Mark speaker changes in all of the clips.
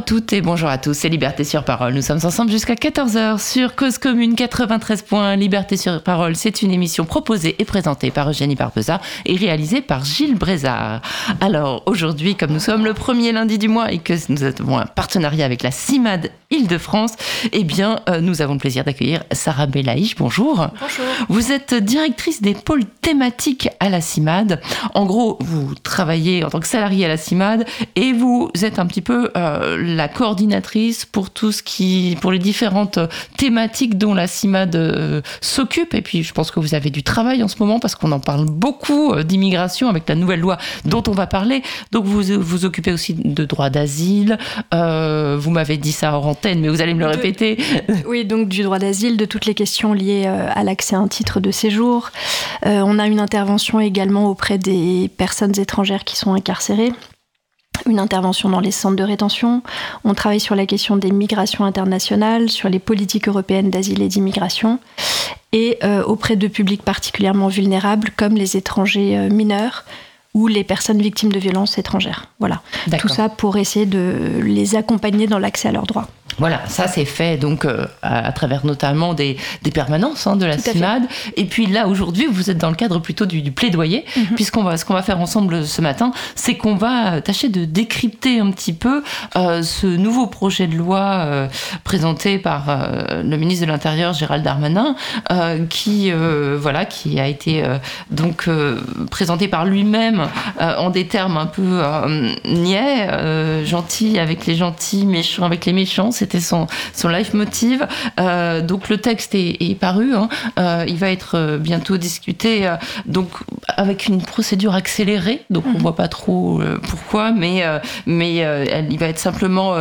Speaker 1: À toutes et bonjour à tous, c'est Liberté sur Parole. Nous sommes ensemble jusqu'à 14h sur Cause Commune 93 points. Liberté sur Parole, c'est une émission proposée et présentée par Eugénie Barbeza et réalisée par Gilles Brézard. Alors aujourd'hui, comme nous sommes le premier lundi du mois et que nous avons un partenariat avec la CIMAD Île-de-France, eh bien, euh, nous avons le plaisir d'accueillir Sarah Belaïch. Bonjour.
Speaker 2: Bonjour.
Speaker 1: Vous êtes directrice des pôles thématiques à la CIMAD. En gros, vous travaillez en tant que salarié à la CIMAD et vous êtes un petit peu euh, la coordinatrice pour tout ce qui, pour les différentes thématiques dont la CIMAD euh, s'occupe. Et puis, je pense que vous avez du travail en ce moment parce qu'on en parle beaucoup euh, d'immigration avec la nouvelle loi dont on va parler. Donc, vous vous occupez aussi de droit d'asile. vous m'avez dit ça en antenne, mais vous allez me le répéter.
Speaker 2: Oui, donc du droit d'asile, de toutes les questions liées à l'accès à un titre de séjour. on a une intervention également auprès des personnes étrangères qui sont incarcérées une intervention dans les centres de rétention. On travaille sur la question des migrations internationales, sur les politiques européennes d'asile et d'immigration, et euh, auprès de publics particulièrement vulnérables comme les étrangers euh, mineurs ou les personnes victimes de violences étrangères. Voilà. Tout ça pour essayer de les accompagner dans l'accès à leurs droits.
Speaker 1: Voilà, ça c'est fait donc euh, à, travers notamment des, permanences hein, de la CIMAD. Et puis là aujourd'hui, vous êtes dans le cadre plutôt du, plaidoyer, mhm. puisqu'on va ce qu'on va faire ensemble ce matin, c'est qu'on va tâcher de décrypter un petit peu euh, ce nouveau projet de loi euh, présenté par le ministre de l'Intérieur Gérald Darmanin, qui voilà qui a été donc présenté par lui-même en des termes un peu niais, gentils avec les gentils, méchants avec les méchants c'était son, son life motive. Euh, donc le texte est, paru, hein. euh, il va être euh, bientôt discuté, donc avec une procédure accélérée, donc on mhm. voit pas trop pourquoi, mais, mais il va être simplement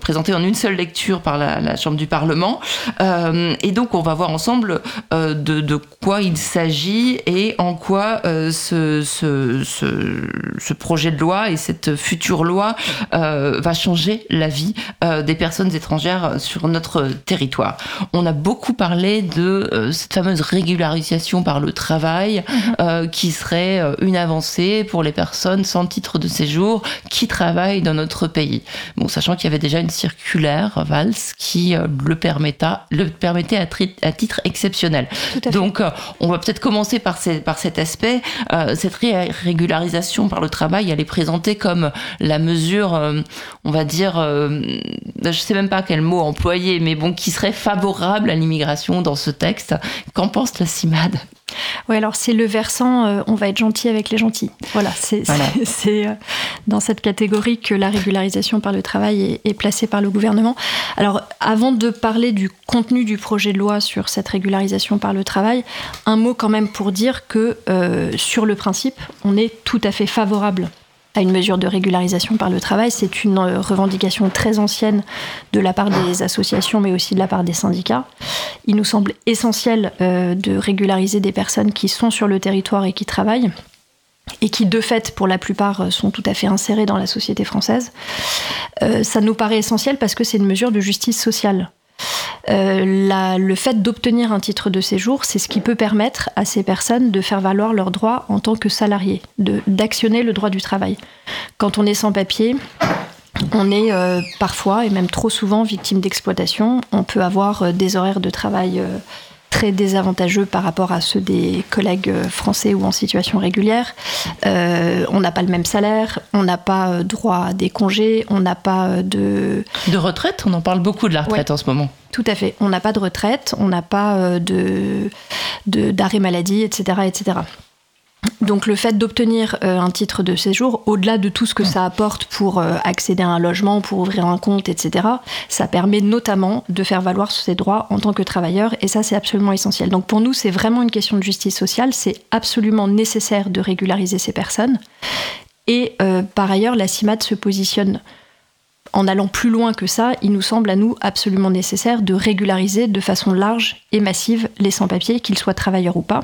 Speaker 1: présenté en une seule lecture par la, Chambre du Parlement. et donc on va voir ensemble de, de, quoi il s'agit et en quoi ce, ce, ce, projet de loi et cette future loi va changer la vie euh, des personnes étrangères sur notre territoire. On a beaucoup parlé de euh, cette fameuse régularisation par le travail mhm. euh, qui serait une avancée pour les personnes sans titre de séjour qui travaillent dans notre pays. Bon, sachant qu'il y avait déjà une circulaire Valls qui le, le permettait à, titre exceptionnel. Donc, on va peut-être commencer par, par cet aspect. Cette régularisation par le travail, elle est présentée comme la mesure, on va dire, je sais même pas quel mot employer, mais bon, qui serait favorable à l'immigration dans ce texte. Qu'en pense la CIMAD?
Speaker 2: Oui, alors c'est le versant euh, on va être gentil avec les gentils. Voilà, c'est euh, dans cette catégorie que la régularisation par le travail est, placée par le gouvernement. Alors, avant de parler du contenu du projet de loi sur cette régularisation par le travail, un mot quand même pour dire que euh, sur le principe, on est tout à fait favorable à une mesure de régularisation par le travail. C'est une euh, revendication très ancienne de la part des associations, mais aussi de la part des syndicats. Il nous semble essentiel euh, de régulariser des personnes qui sont sur le territoire et qui travaillent et qui de fait pour la plupart euh, sont tout à fait insérées dans la société française. ça nous paraît essentiel parce que c'est une mesure de justice sociale. Euh, le fait d'obtenir un titre de séjour, c'est ce qui peut permettre à ces personnes de faire valoir leurs droits en tant que salariés, d'actionner le droit du travail. Quand on est sans papier, on est euh, parfois et même trop souvent victime d'exploitation. On peut avoir euh, des horaires de travail très désavantageux par rapport à ceux des collègues français ou en situation régulière. Euh, on n'a pas le même salaire, on n'a pas euh, droit à des congés, on n'a pas euh, de...
Speaker 1: De retraite On en parle beaucoup de la retraite en ce moment.
Speaker 2: Tout à fait. On n'a pas de retraite, on n'a pas de d'arrêt maladie, etc., etc. Donc le fait d'obtenir euh, un titre de séjour, au-delà de tout ce que ça apporte pour euh, accéder à un logement, pour ouvrir un compte, etc., ça permet notamment de faire valoir ses droits en tant que travailleur, et ça c'est absolument essentiel. Donc pour nous c'est vraiment une question de justice sociale, c'est absolument nécessaire de régulariser ces personnes. Et euh, par ailleurs, la CIMAD se positionne en allant plus loin que ça, il nous semble à nous absolument nécessaire de régulariser de façon large et massive les sans-papiers, qu'ils soient travailleurs ou pas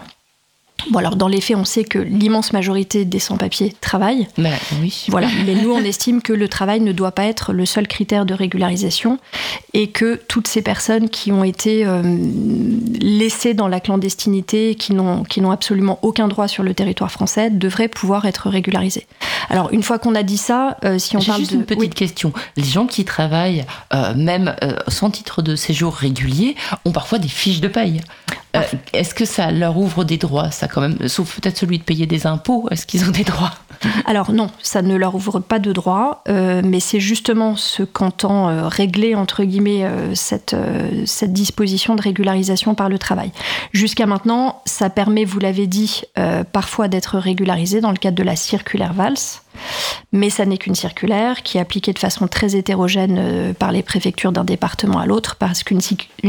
Speaker 2: Bon, alors dans les faits, on sait que l'immense majorité des sans-papiers travaillent.
Speaker 1: Ben, oui.
Speaker 2: Voilà. Mais nous, on estime que le travail ne doit pas être le seul critère de régularisation et que toutes ces personnes qui ont été euh, laissées dans la clandestinité, qui n'ont, qui n'ont absolument aucun droit sur le territoire français, devraient pouvoir être régularisées. Alors, une fois qu'on a dit ça, euh, si on
Speaker 1: J'ai
Speaker 2: parle
Speaker 1: juste
Speaker 2: de...
Speaker 1: une petite question. Les gens qui travaillent, euh, même sans titre de séjour régulier, ont parfois des fiches de paye. Euh, est-ce que ça leur ouvre des droits, ça quand même Sauf peut-être celui de payer des impôts. Est-ce qu'ils ont des droits?
Speaker 2: Alors non, ça ne leur ouvre pas de droits, euh, mais c'est justement ce qu'entend euh, régler entre guillemets cette, cette disposition de régularisation par le travail. Jusqu'à maintenant, ça permet, vous l'avez dit, parfois d'être régularisé dans le cadre de la circulaire VALS. Mais ça n'est qu'une circulaire qui est appliquée de façon très hétérogène par les préfectures d'un département à l'autre parce qu'une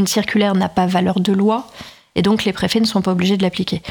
Speaker 2: circulaire n'a pas valeur de loi et donc les préfets ne sont pas obligés de l'appliquer.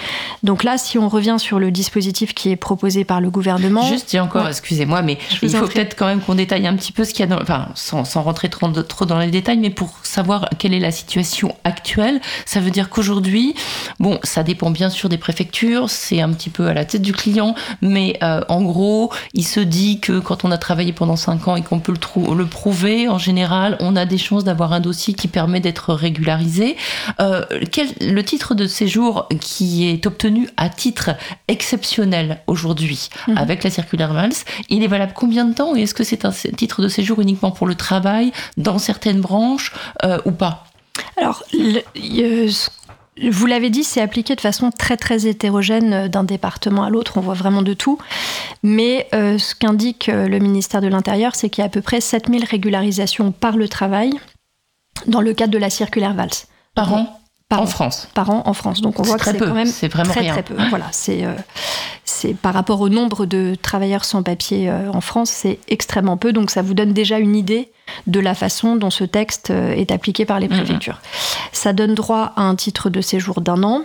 Speaker 2: Donc là, si on revient sur le dispositif qui est proposé par le gouvernement...
Speaker 1: Juste, encore, excusez-moi, mais il faut peut-être quand même qu'on détaille un petit peu ce qu'il y a dans... Enfin, sans, sans rentrer trop, trop, dans les détails, mais pour savoir quelle est la situation actuelle, ça veut dire qu'aujourd'hui, bon, ça dépend bien sûr des préfectures, c'est un petit peu à la tête du client, mais euh, en gros, il se dit que quand on a travaillé pendant 5 ans et qu'on peut le, le, prouver, en général, on a des chances d'avoir un dossier qui permet d'être régularisé. Euh, quel le titre de séjour qui est obtenu à titre exceptionnel aujourd'hui mhm. avec la circulaire VALS, il est valable combien de temps et est-ce que c'est un titre de séjour uniquement pour le travail dans certaines branches euh, ou pas?
Speaker 2: Alors, vous l'avez dit, c'est appliqué de façon très très hétérogène euh, d'un département à l'autre, on voit vraiment de tout. Mais euh, ce qu'indique le ministère de l'Intérieur, c'est qu'il y a à peu près 7000 régularisations par le travail dans le cadre de la circulaire VALS.
Speaker 1: Par an? En France.
Speaker 2: Par an en France. Donc on voit que c'est quand même
Speaker 1: c'est vraiment
Speaker 2: très
Speaker 1: rien.
Speaker 2: très peu. Voilà, c'est euh, c'est par rapport au nombre de travailleurs sans papier euh, en France, c'est extrêmement peu. Donc ça vous donne déjà une idée de la façon dont ce texte euh, est appliqué par les mm-hmm. préfectures. Ça donne droit à un titre de séjour d'un an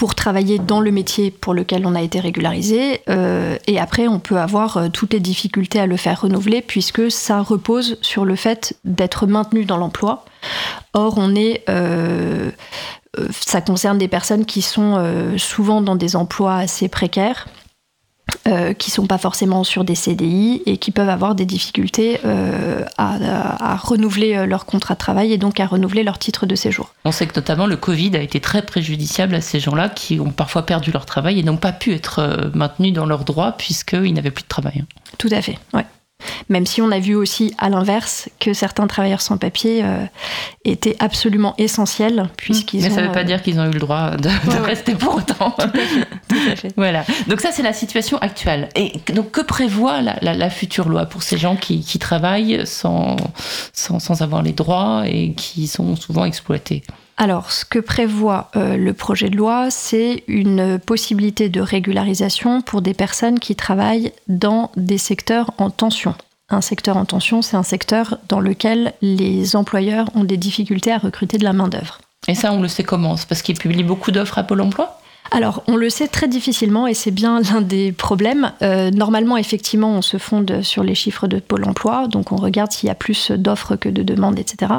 Speaker 2: pour travailler dans le métier pour lequel on a été régularisé. Euh, et après, on peut avoir euh, toutes les difficultés à le faire renouveler puisque ça repose sur le fait d'être maintenu dans l'emploi. Or, on est, euh, ça concerne des personnes qui sont souvent dans des emplois assez précaires euh, qui sont pas forcément sur des CDI et qui peuvent avoir des difficultés euh, à, renouveler euh, leur contrat de travail et donc à renouveler leur titre de séjour.
Speaker 1: On sait que notamment le Covid a été très préjudiciable à ces gens-là qui ont parfois perdu leur travail et n'ont pas pu être maintenus dans leurs droits puisqu'ils n'avaient plus de travail.
Speaker 2: Tout à fait, ouais. Même si on a vu aussi à l'inverse que certains travailleurs sans papier euh, étaient absolument essentiels puisqu'ils
Speaker 1: Mais ça ne veut pas euh, dire qu'ils ont eu le droit de, rester pour autant. voilà. Donc ça c'est la situation actuelle. Et donc que prévoit la, future loi pour ces gens qui, travaillent sans, sans avoir les droits et qui sont souvent exploités?
Speaker 2: Alors, ce que prévoit euh, le projet de loi, c'est une possibilité de régularisation pour des personnes qui travaillent dans des secteurs en tension. Un secteur en tension, c'est un secteur dans lequel les employeurs ont des difficultés à recruter de la main-d'œuvre.
Speaker 1: Et ça, on le sait comment? Parce qu'ils publient beaucoup d'offres à Pôle emploi?
Speaker 2: Alors, on le sait très difficilement et c'est bien l'un des problèmes. Euh, normalement, effectivement, on se fonde sur les chiffres de Pôle emploi, donc on regarde s'il y a plus d'offres que de demandes, etc.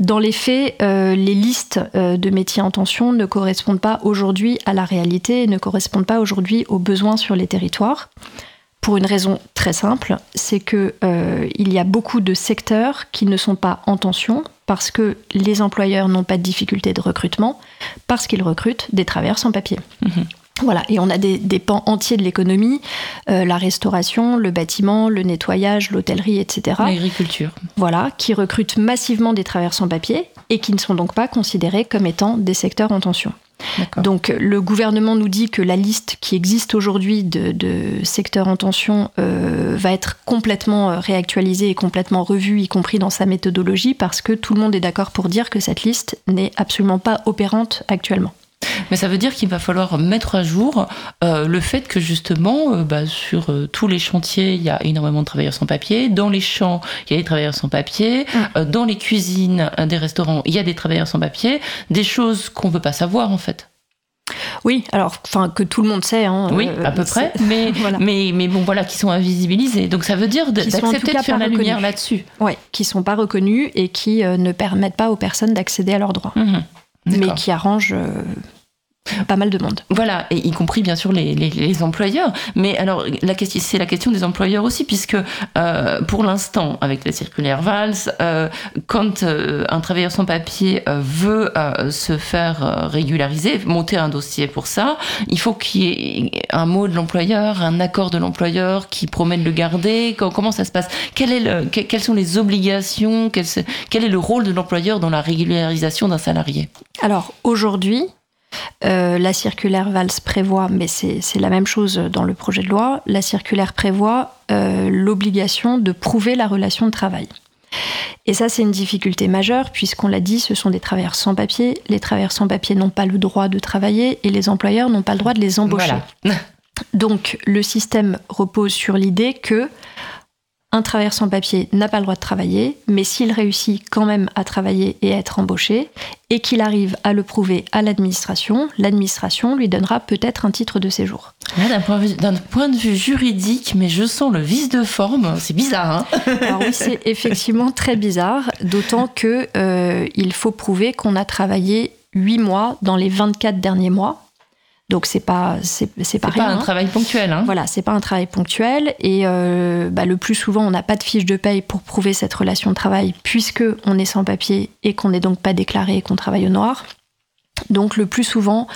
Speaker 2: Dans les faits, euh, les listes euh, de métiers en tension ne correspondent pas aujourd'hui à la réalité et ne correspondent pas aujourd'hui aux besoins sur les territoires pour une raison très simple, c'est que il y a beaucoup de secteurs qui ne sont pas en tension parce que les employeurs n'ont pas de difficulté de recrutement, parce qu'ils recrutent des travailleurs sans papier. Mhm. Voilà, et on a des, pans entiers de l'économie, euh, la restauration, le bâtiment, le nettoyage, l'hôtellerie, etc.
Speaker 1: L'agriculture.
Speaker 2: Voilà, qui recrutent massivement des travailleurs sans papier et qui ne sont donc pas considérés comme étant des secteurs en tension. Donc le gouvernement nous dit que la liste qui existe aujourd'hui de, secteurs en tension euh, va être complètement euh, réactualisée et complètement revue, y compris dans sa méthodologie, parce que tout le monde est d'accord pour dire que cette liste n'est absolument pas opérante actuellement.
Speaker 1: Mais ça veut dire qu'il va falloir mettre à jour euh, le fait que justement, euh, bah, sur euh, tous les chantiers, il y a énormément de travailleurs sans papier. Dans les champs, il y a des travailleurs sans papier. Mm. dans les cuisines des restaurants, il y a des travailleurs sans papier. Des choses qu'on ne veut pas savoir en fait.
Speaker 2: Oui, alors, enfin, que tout le monde sait. Hein,
Speaker 1: oui, à peu près, mais, mais, mais bon, voilà, qui sont invisibilisés. Donc ça veut dire d'accepter de faire la lumière là-dessus.
Speaker 2: Oui, qui sont pas reconnus et qui ne permettent pas aux personnes d'accéder à leurs droits. Mhm. Mais qui arrangent pas mal de monde.
Speaker 1: Voilà, et y compris bien sûr les, les, employeurs. Mais alors, la question, c'est la question des employeurs aussi, puisque euh, pour l'instant, avec la circulaire Valls, euh, quand euh, un travailleur sans papier veut se faire régulariser, monter un dossier pour ça, il faut qu'il y ait un mot de l'employeur, un accord de l'employeur qui promet de le garder. Comment ça se passe? Quel est le, Quelles sont les obligations? Quel, quel est le rôle de l'employeur dans la régularisation d'un salarié?
Speaker 2: Alors, aujourd'hui, euh, la circulaire Valls prévoit, mais c'est la même chose dans le projet de loi, la circulaire prévoit euh, l'obligation de prouver la relation de travail. Et ça, c'est une difficulté majeure, puisqu'on l'a dit, ce sont des travailleurs sans papier. Les travailleurs sans papier n'ont pas le droit de travailler et les employeurs n'ont pas le droit de les embaucher. Donc, le système repose sur l'idée que un travailleur sans papier n'a pas le droit de travailler, mais s'il réussit quand même à travailler et à être embauché, et qu'il arrive à le prouver à l'administration, l'administration lui donnera peut-être un titre de séjour.
Speaker 1: D'un point, de vue juridique, mais je sens le vice de forme, c'est bizarre.
Speaker 2: Hein Alors oui, c'est effectivement très bizarre, d'autant que euh, il faut prouver qu'on a travaillé 8 mois dans les 24 derniers mois donc c'est pas c'est
Speaker 1: pas, pas un travail ponctuel. Hein.
Speaker 2: Voilà, c'est pas un travail ponctuel et euh, bah, le plus souvent on n'a pas de fiche de paye pour prouver cette relation de travail puisque on est sans papier et qu'on n'est donc pas déclaré et qu'on travaille au noir. Donc le plus souvent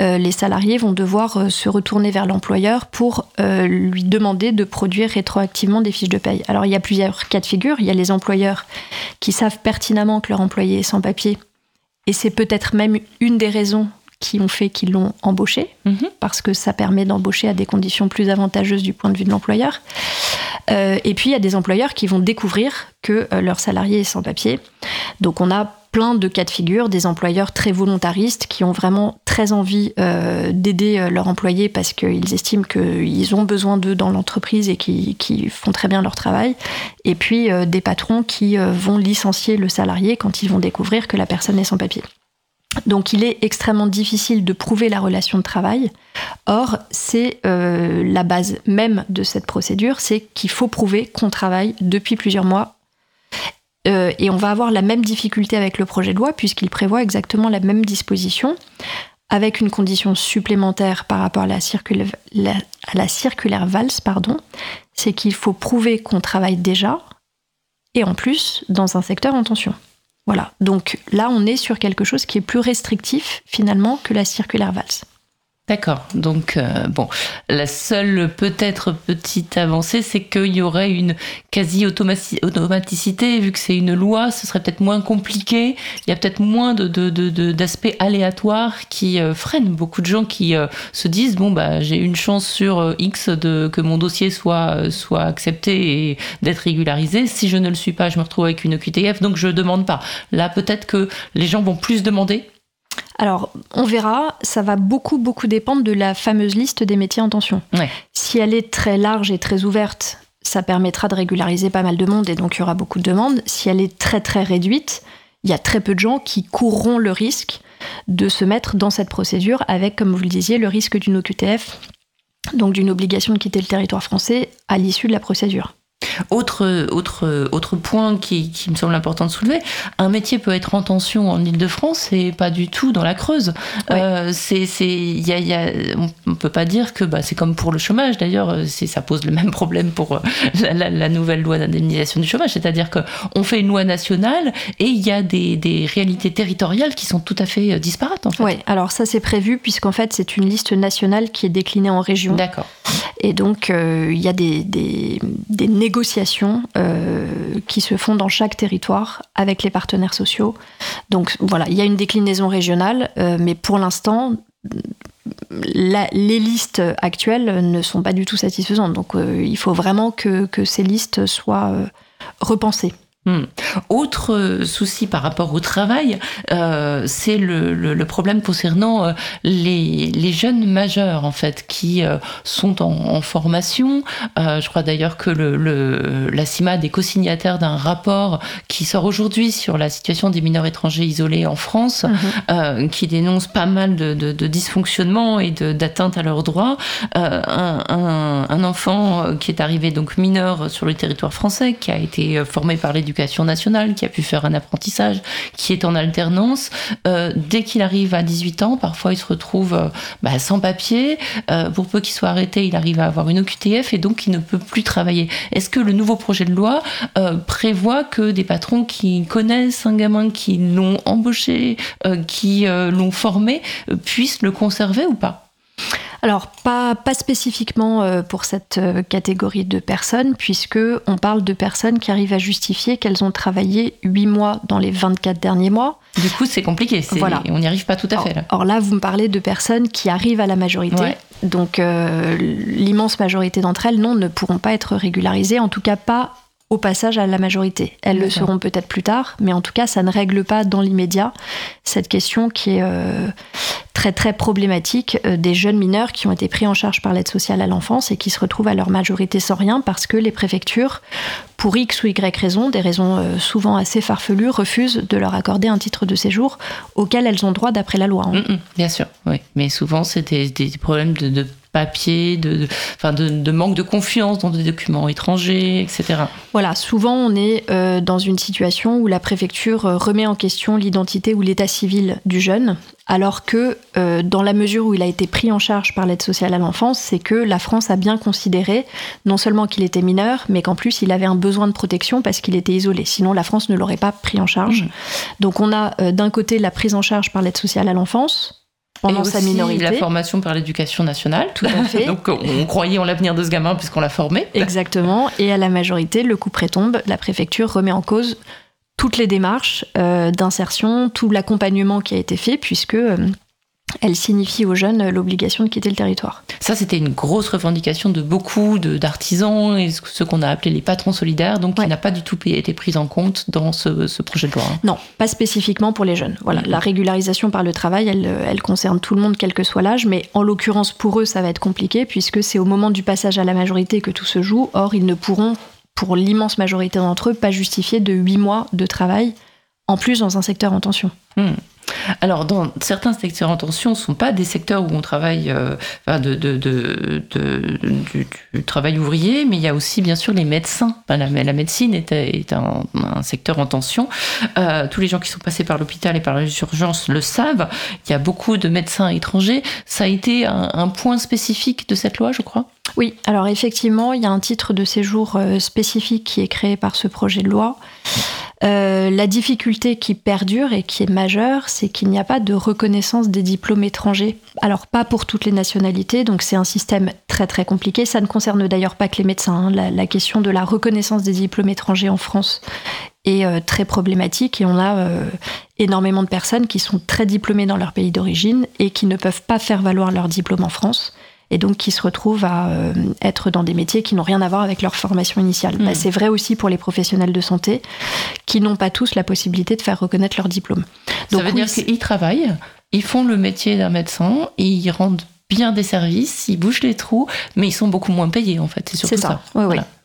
Speaker 2: euh, les salariés vont devoir euh, se retourner vers l'employeur pour lui demander de produire rétroactivement des fiches de paye. Alors il y a plusieurs cas de figure. Il y a les employeurs qui savent pertinemment que leur employé est sans papier et c'est peut-être même une des raisons qui ont fait qu'ils l'ont embauché, mhm. parce que ça permet d'embaucher à des conditions plus avantageuses du point de vue de l'employeur. Euh, et puis, il y a des employeurs qui vont découvrir que euh, leur salarié est sans papier. Donc, on a plein de cas de figure, des employeurs très volontaristes qui ont vraiment très envie euh, d'aider leurs employés parce qu'ils estiment qu'ils ont besoin d'eux dans l'entreprise et qui, qui, font très bien leur travail. Et puis des patrons qui vont licencier le salarié quand ils vont découvrir que la personne est sans papier. Donc il est extrêmement difficile de prouver la relation de travail. Or, c'est euh, la base même de cette procédure, c'est qu'il faut prouver qu'on travaille depuis plusieurs mois. Euh, et on va avoir la même difficulté avec le projet de loi, puisqu'il prévoit exactement la même disposition, avec une condition supplémentaire par rapport à la, circulaire, la pardon, c'est qu'il faut prouver qu'on travaille déjà, et en plus dans un secteur en tension. Voilà, donc là on est sur quelque chose qui est plus restrictif finalement que la circulaire valse.
Speaker 1: D'accord. Donc, euh, bon, la seule peut-être petite avancée, c'est qu'il y aurait une quasi-automaticité, vu que c'est une loi, ce serait peut-être moins compliqué. Il y a peut-être moins d'aspects de, de, aléatoires qui euh, freinent beaucoup de gens qui euh, se disent bon, bah, j'ai une chance sur X de, que mon dossier soit, soit accepté et d'être régularisé. Si je ne le suis pas, je me retrouve avec une QTF, donc je ne demande pas. Là, peut-être que les gens vont plus demander
Speaker 2: alors, on verra, ça va beaucoup, beaucoup dépendre de la fameuse liste des métiers en tension. Si elle est très large et très ouverte, ça permettra de régulariser pas mal de monde et donc il y aura beaucoup de demandes. Si elle est très, très réduite, il y a très peu de gens qui courront le risque de se mettre dans cette procédure avec, comme vous le disiez, le risque d'une OQTF, donc d'une obligation de quitter le territoire français à l'issue de la procédure.
Speaker 1: Autre, autre, autre point qui, me semble important de soulever, un métier peut être en tension en Ile-de-France et pas du tout dans la Creuse. Euh, c'est, y a, y a, on ne peut pas dire que bah, c'est comme pour le chômage, d'ailleurs, ça pose le même problème pour euh, la, nouvelle loi d'indemnisation du chômage, c'est-à-dire qu'on fait une loi nationale et il y a des, des, réalités territoriales qui sont tout à fait euh, disparates. En fait.
Speaker 2: Oui, alors ça c'est prévu puisqu'en fait c'est une liste nationale qui est déclinée en régions.
Speaker 1: D'accord.
Speaker 2: Et donc il y a des, des, des négociations euh, qui se font dans chaque territoire avec les partenaires sociaux. Donc voilà, il y a une déclinaison régionale, euh, mais pour l'instant, les listes actuelles ne sont pas du tout satisfaisantes. Donc euh, il faut vraiment que ces listes soient repensées.
Speaker 1: Hmm. Autre souci par rapport au travail, euh, c'est le, problème concernant euh, les, jeunes majeurs en fait qui euh, sont en, formation. je crois d'ailleurs que le, la CIMAD est co-signataire d'un rapport qui sort aujourd'hui sur la situation des mineurs étrangers isolés en France, mhm. qui dénonce pas mal de, de, dysfonctionnements et d'atteintes à leurs droits. Un, un, enfant qui est arrivé donc mineur sur le territoire français, qui a été formé par l'éducation l'éducation nationale, qui a pu faire un apprentissage, qui est en alternance, euh, dès qu'il arrive à 18 ans, parfois il se retrouve euh, bah, sans papier. Euh, pour peu qu'il soit arrêté, il arrive à avoir une OQTF et donc il ne peut plus travailler. Est-ce que le nouveau projet de loi prévoit que des patrons qui connaissent un gamin, qui l'ont embauché, qui l'ont formé, puissent le conserver ou pas?
Speaker 2: Alors, pas, pas spécifiquement euh, pour cette euh, catégorie de personnes, puisque on parle de personnes qui arrivent à justifier qu'elles ont travaillé 8 mois dans les 24 derniers mois.
Speaker 1: Du coup, c'est compliqué, voilà. on n'y arrive pas tout à fait. Là.
Speaker 2: Or, là, vous me parlez de personnes qui arrivent à la majorité. Donc, euh, l'immense majorité d'entre elles, non, ne pourront pas être régularisées, en tout cas pas au passage à la majorité. Elles le seront peut-être plus tard, mais en tout cas, ça ne règle pas dans l'immédiat cette question qui est très très problématique euh, des jeunes mineurs qui ont été pris en charge par l'aide sociale à l'enfance et qui se retrouvent à leur majorité sans rien parce que les préfectures, pour X ou Y raisons, des raisons euh, souvent assez farfelues, refusent de leur accorder un titre de séjour auquel elles ont droit d'après la loi.
Speaker 1: Hein. Mm, mm, bien sûr, oui. Mais souvent, c'est des, problèmes de, papier, de, enfin de, manque de confiance dans des documents étrangers, etc.
Speaker 2: Voilà, souvent on est euh, dans une situation où la préfecture remet en question l'identité ou l'état civil du jeune alors que euh, dans la mesure où il a été pris en charge par l'aide sociale à l'enfance, c'est que la France a bien considéré non seulement qu'il était mineur, mais qu'en plus il avait un besoin de protection parce qu'il était isolé. Sinon, la France ne l'aurait pas pris en charge. Mmh. Donc on a euh, d'un côté la prise en charge par l'aide sociale à l'enfance, pendant
Speaker 1: et
Speaker 2: sa minorité.
Speaker 1: la formation par l'éducation nationale. Tout à fait. Donc on croyait en l'avenir de ce gamin puisqu'on l'a formé.
Speaker 2: Exactement. Et à la majorité, le coup prétombe, la préfecture remet en cause toutes les démarches euh, d'insertion, tout l'accompagnement qui a été fait, puisque euh, elle signifie aux jeunes l'obligation de quitter le territoire.
Speaker 1: Ça, c'était une grosse revendication de beaucoup d'artisans et ce qu'on a appelé les patrons solidaires, donc qui n'a pas du tout été prise en compte dans ce, projet de loi. Hein.
Speaker 2: Non, pas spécifiquement pour les jeunes. Voilà, la régularisation par le travail, elle, elle concerne tout le monde, quel que soit l'âge, mais en l'occurrence pour eux, ça va être compliqué puisque c'est au moment du passage à la majorité que tout se joue. Or, ils ne pourront pour l'immense majorité d'entre eux, pas justifié de 8 mois de travail, en plus dans un secteur en tension.
Speaker 1: Hmm. Alors, dans certains secteurs en tension, ne sont pas des secteurs où on travaille euh, de, du, travail ouvrier, mais il y a aussi bien sûr les médecins. la, médecine est, un, secteur en tension. Euh, tous les gens qui sont passés par l'hôpital et par les urgences le savent. Il y a beaucoup de médecins étrangers. Ça a été un point spécifique de cette loi, je crois?
Speaker 2: Oui, alors effectivement, il y a un titre de séjour euh, spécifique qui est créé par ce projet de loi. Euh, la difficulté qui perdure et qui est majeure, c'est qu'il n'y a pas de reconnaissance des diplômes étrangers. Alors pas pour toutes les nationalités, donc c'est un système très très compliqué. Ça ne concerne d'ailleurs pas que les médecins. Hein. La, question de la reconnaissance des diplômes étrangers en France est euh, très problématique et on a énormément de personnes qui sont très diplômées dans leur pays d'origine et qui ne peuvent pas faire valoir leur diplôme en France et donc qui se retrouvent à euh, être dans des métiers qui n'ont rien à voir avec leur formation initiale. Bah, hmm. c'est vrai aussi pour les professionnels de santé qui n'ont pas tous la possibilité de faire reconnaître leur diplôme.
Speaker 1: Donc, ça veut dire qu'ils travaillent, ils font le métier d'un médecin et ils rendent bien des services, ils bouchent les trous, mais ils sont beaucoup moins payés en fait. C'est surtout ça.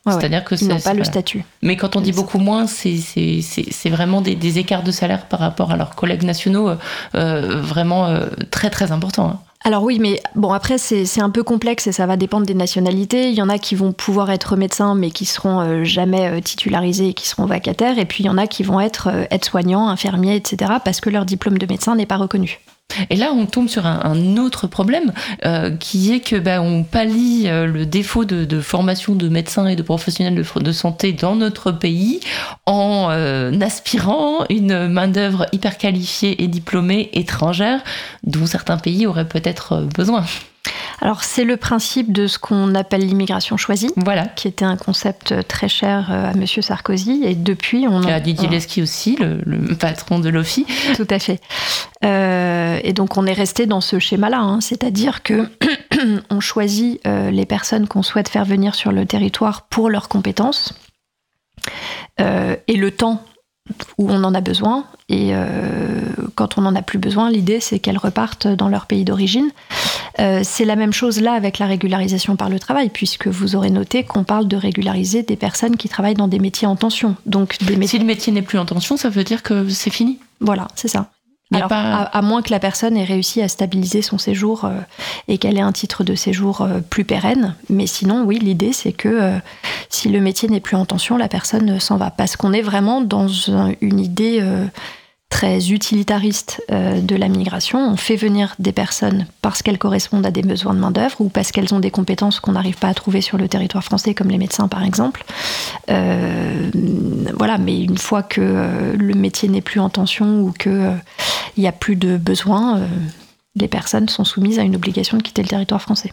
Speaker 2: C'est-à-dire que c'est pas le statut.
Speaker 1: Mais quand on dit beaucoup moins, c'est vraiment des, écarts de salaire par rapport à leurs collègues nationaux euh, euh, vraiment très très importants. Hein.
Speaker 2: Alors oui, mais bon, après, c'est un peu complexe et ça va dépendre des nationalités. Il y en a qui vont pouvoir être médecins, mais qui seront euh, jamais euh, titularisés et qui seront vacataires. Et puis, il y en a qui vont être euh, aides-soignants, infirmiers, etc., parce que leur diplôme de médecin n'est pas reconnu.
Speaker 1: Et là, on tombe sur un, autre problème euh, qui est que bah, on pallie euh, le défaut de, formation de médecins et de professionnels de, santé dans notre pays en euh, aspirant une main-d'œuvre hyper qualifiée et diplômée étrangère dont certains pays auraient peut-être besoin.
Speaker 2: Alors c'est le principe de ce qu'on appelle l'immigration choisie, voilà. qui était un concept très cher à M. Sarkozy, et depuis on...
Speaker 1: Et à Didier Lesky aussi, le, patron de l'OFI.
Speaker 2: Tout à fait. Euh, et donc on est resté dans ce schéma-là, hein. c'est-à-dire que on choisit euh, les personnes qu'on souhaite faire venir sur le territoire pour leurs compétences euh, et le temps où on en a besoin. Et quand on n'en a plus besoin, l'idée c'est qu'elles repartent dans leur pays d'origine. Euh, c'est la même chose là avec la régularisation par le travail, puisque vous aurez noté qu'on parle de régulariser des personnes qui travaillent dans des métiers en tension. Donc, des
Speaker 1: Si le métier n'est plus en tension, ça veut dire que c'est fini
Speaker 2: Voilà, c'est ça. à, moins que la personne ait réussi à stabiliser son séjour euh, et qu'elle ait un titre de séjour euh, plus pérenne. Mais sinon, oui, l'idée, c'est que Si le métier n'est plus en tension, la personne s'en va. Parce qu'on est vraiment dans une idée très utilitariste euh, de la migration. On fait venir des personnes parce qu'elles correspondent à des besoins de main-d'œuvre ou parce qu'elles ont des compétences qu'on n'arrive pas à trouver sur le territoire français, comme les médecins par exemple. Euh, voilà, mais une fois que euh, le métier n'est plus en tension ou qu'il n'y a plus de besoins, les personnes sont soumises à une obligation de quitter le territoire français.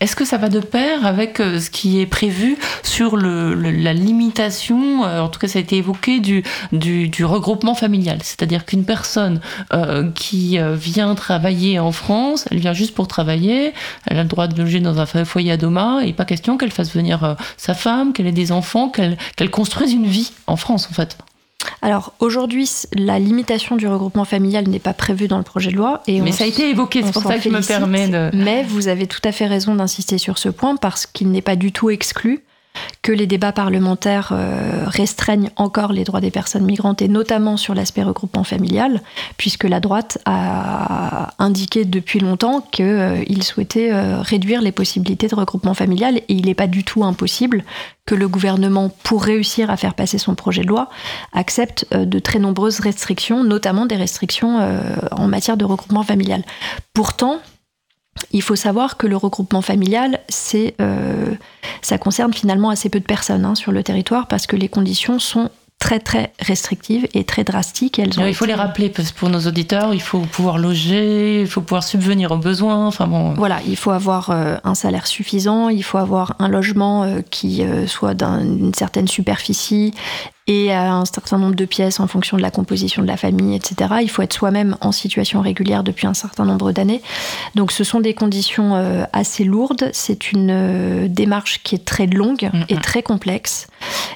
Speaker 1: Est-ce que ça va de pair avec euh, ce qui est prévu sur la limitation, euh, en tout cas ça a été évoqué, du, regroupement familial C'est-à-dire qu'une personne euh, qui vient travailler en France, elle vient juste pour travailler, elle a le droit de loger dans un foyer à Doma, et pas question qu'elle fasse venir sa femme, qu'elle ait des enfants, qu'elle construise une vie en France en fait.
Speaker 2: Alors aujourd'hui, la limitation du regroupement familial n'est pas prévue dans le projet de loi.
Speaker 1: Et Mais ça a été évoqué, c'est pour ça que je me permets de...
Speaker 2: Mais vous avez tout à fait raison d'insister sur ce point parce qu'il n'est pas du tout exclu que les débats parlementaires euh, restreignent encore les droits des personnes migrantes et notamment sur l'aspect regroupement familial, puisque la droite a indiqué depuis longtemps qu'il euh, souhaitait euh, réduire les possibilités de regroupement familial et il n'est pas du tout impossible que le gouvernement, pour réussir à faire passer son projet de loi, accepte de très nombreuses restrictions, notamment des restrictions en matière de regroupement familial. Pourtant, il faut savoir que le regroupement familial, c'est, euh, ça concerne finalement assez peu de personnes hein, sur le territoire parce que les conditions sont très très restrictives et très drastiques.
Speaker 1: Elles ont il faut les rappeler parce que pour nos auditeurs, il faut pouvoir loger, il faut pouvoir subvenir aux besoins. Enfin bon.
Speaker 2: Voilà, il faut avoir euh, un salaire suffisant, il faut avoir un logement euh, qui soit d'une certaine superficie et à un certain nombre de pièces en fonction de la composition de la famille, etc. Il faut être soi-même en situation régulière depuis un certain nombre d'années. Donc ce sont des conditions euh, assez lourdes. C'est une euh, démarche qui est très longue et très complexe.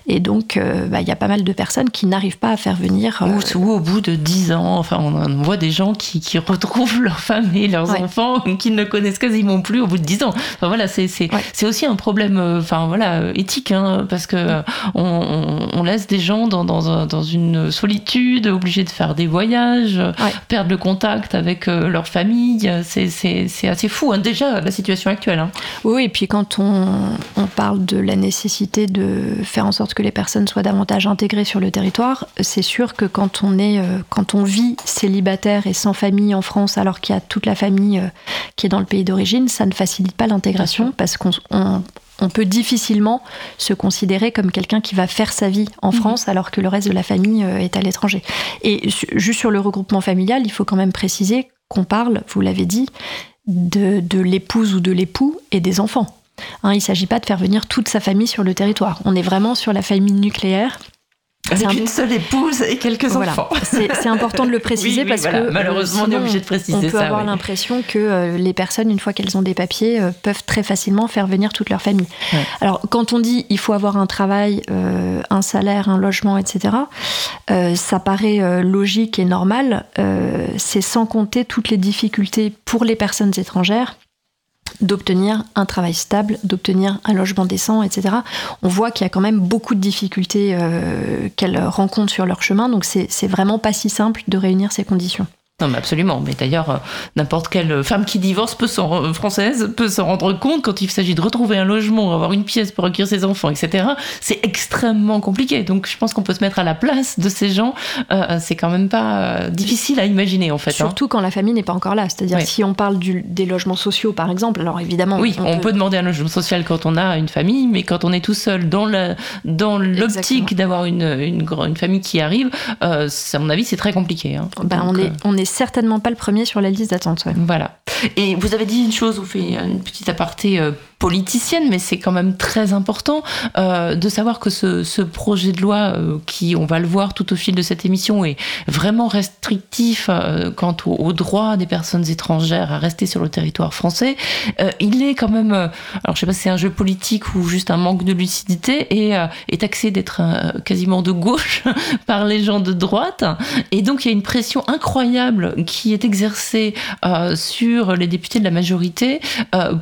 Speaker 2: Et donc euh, bah, il y a pas mal de personnes qui n'arrivent pas à faire venir...
Speaker 1: Ou, au bout de dix ans, enfin on, voit des gens qui, qui retrouvent leur famille et leurs enfants qu'ils ne connaissent quasiment plus au bout de dix ans. Enfin, voilà, c'est aussi un problème enfin, voilà, éthique, hein, parce que on, on laisse des gens dans, dans, une solitude, obligés de faire des voyages, perdre le contact avec euh, leur famille. C'est assez fou, hein, déjà, la situation actuelle. Hein.
Speaker 2: Oui, et puis quand on, on, parle de la nécessité de faire en sorte que les personnes soient davantage intégrées sur le territoire, c'est sûr que quand on, est, euh, quand on vit célibataire et sans famille en France, alors qu'il y a toute la famille euh, qui est dans le pays d'origine, ça ne facilite pas l'intégration parce qu'on on peut difficilement se considérer comme quelqu'un qui va faire sa vie en mhm. France alors que le reste de la famille euh, est à l'étranger. Et juste sur le regroupement familial, il faut quand même préciser qu'on parle, vous l'avez dit, de, l'épouse ou de l'époux et des enfants. Hein, il ne s'agit pas de faire venir toute sa famille sur le territoire. On est vraiment sur la famille nucléaire
Speaker 1: avec une seule épouse et quelques enfants.
Speaker 2: C'est important de le préciser parce que
Speaker 1: malheureusement on est obligé de préciser
Speaker 2: on peut avoir l'impression que euh, les personnes, une fois qu'elles ont des papiers, euh, peuvent très facilement faire venir toute leur famille. Alors quand on dit il faut avoir un travail, euh, un salaire, un logement, etc., ça paraît logique et normal. C'est sans compter toutes les difficultés pour les personnes étrangères d'obtenir un travail stable, d'obtenir un logement décent, etc. On voit qu'il y a quand même beaucoup de difficultés euh, qu'elles rencontrent sur leur chemin, donc c'est vraiment pas si simple de réunir ces conditions.
Speaker 1: Non, mais absolument. Mais d'ailleurs, euh, n'importe quelle femme qui divorce peut s'en, française peut se rendre compte quand il s'agit de retrouver un logement, avoir une pièce pour accueillir ses enfants, etc. C'est extrêmement compliqué. Donc, je pense qu'on peut se mettre à la place de ces gens. Euh, c'est quand même pas euh, difficile à imaginer, en fait. Hein.
Speaker 2: Surtout quand la famille n'est pas encore là. C'est-à-dire, si on parle des logements sociaux, par exemple, alors évidemment.
Speaker 1: Oui, on, peut... demander un logement social quand on a une famille, mais quand on est tout seul dans, la, dans l'optique d'avoir une, une, une, famille qui arrive, à mon avis, c'est très compliqué. Hein.
Speaker 2: Ben, on, est, on est certainement pas le premier sur la liste d'attente.
Speaker 1: Voilà. Et vous avez dit une chose, vous faites une petite aparté euh, politicienne, mais c'est quand même très important euh, de savoir que ce, projet de loi, euh, qui, on va le voir tout au fil de cette émission, est vraiment restrictif quant au droits des personnes étrangères à rester sur le territoire français. il est quand même, alors je sais pas si c'est un jeu politique ou juste un manque de lucidité, et est taxé d'être quasiment de gauche par les gens de droite. Et donc il y a une pression incroyable qui est exercée sur les députés de la majorité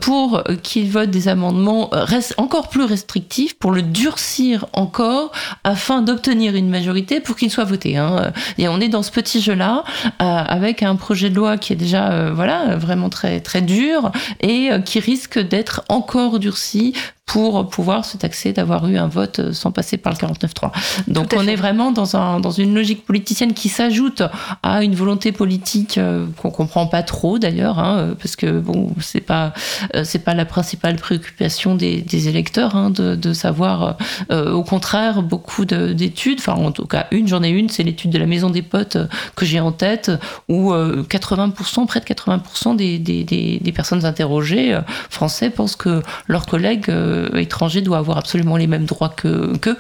Speaker 1: pour qu'ils votent des amendements euh, encore plus restrictifs pour le durcir encore afin d'obtenir une majorité pour qu'il soit voté. Hein. Et on est dans ce petit jeu-là euh, avec un projet de loi qui est déjà euh, voilà vraiment très très dur et qui risque d'être encore durci pour pouvoir se taxer d'avoir eu un vote sans passer par le 49-3. Donc on est vraiment dans, un, dans une logique politicienne qui s'ajoute à une volonté politique euh, qu'on comprend pas trop d'ailleurs, hein, parce que bon, c'est pas euh, c'est pas la principale préoccupation des, des électeurs hein, de, de, savoir. Euh, au contraire, beaucoup d'études, enfin en tout cas une, j'en ai une, c'est l'étude de la maison des potes que j'ai en tête, où 80%, près de 80% des, des, des, personnes interrogées français pensent que leurs collègues étrangers doivent avoir absolument les mêmes droits que qu'eux.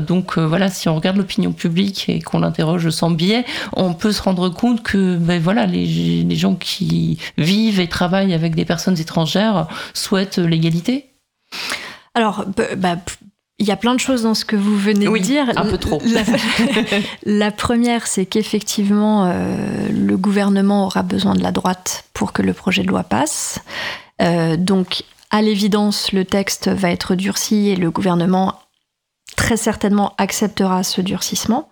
Speaker 1: donc voilà, si on regarde l'opinion publique et qu'on l'interroge sans biais, on peut se rendre compte que ben voilà, les, les, gens qui vivent et travaillent avec des personnes étrangères souhaitent l'égalité
Speaker 2: Alors, bah, il y a plein de choses dans ce que vous venez de dire.
Speaker 1: Un peu trop.
Speaker 2: La, première, c'est qu'effectivement, euh, le gouvernement aura besoin de la droite pour que le projet de loi passe. Euh, donc, à l'évidence, le texte va être durci et le gouvernement très certainement acceptera ce durcissement.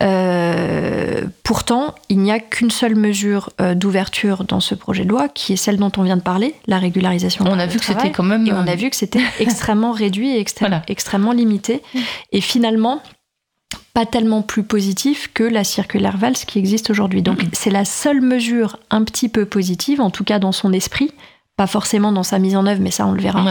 Speaker 2: Euh, pourtant, il n'y a qu'une seule mesure euh, d'ouverture dans ce projet de loi, qui est celle dont on vient de parler, la régularisation.
Speaker 1: On a vu que c'était quand même.
Speaker 2: Et on a euh, vu que c'était extrêmement réduit et extrêmement limité. Et finalement, pas tellement plus positif que la circulaire Valls qui existe aujourd'hui. Donc, c'est la seule mesure un petit peu positive, en tout cas dans son esprit, pas forcément dans sa mise en œuvre, mais ça, on le verra.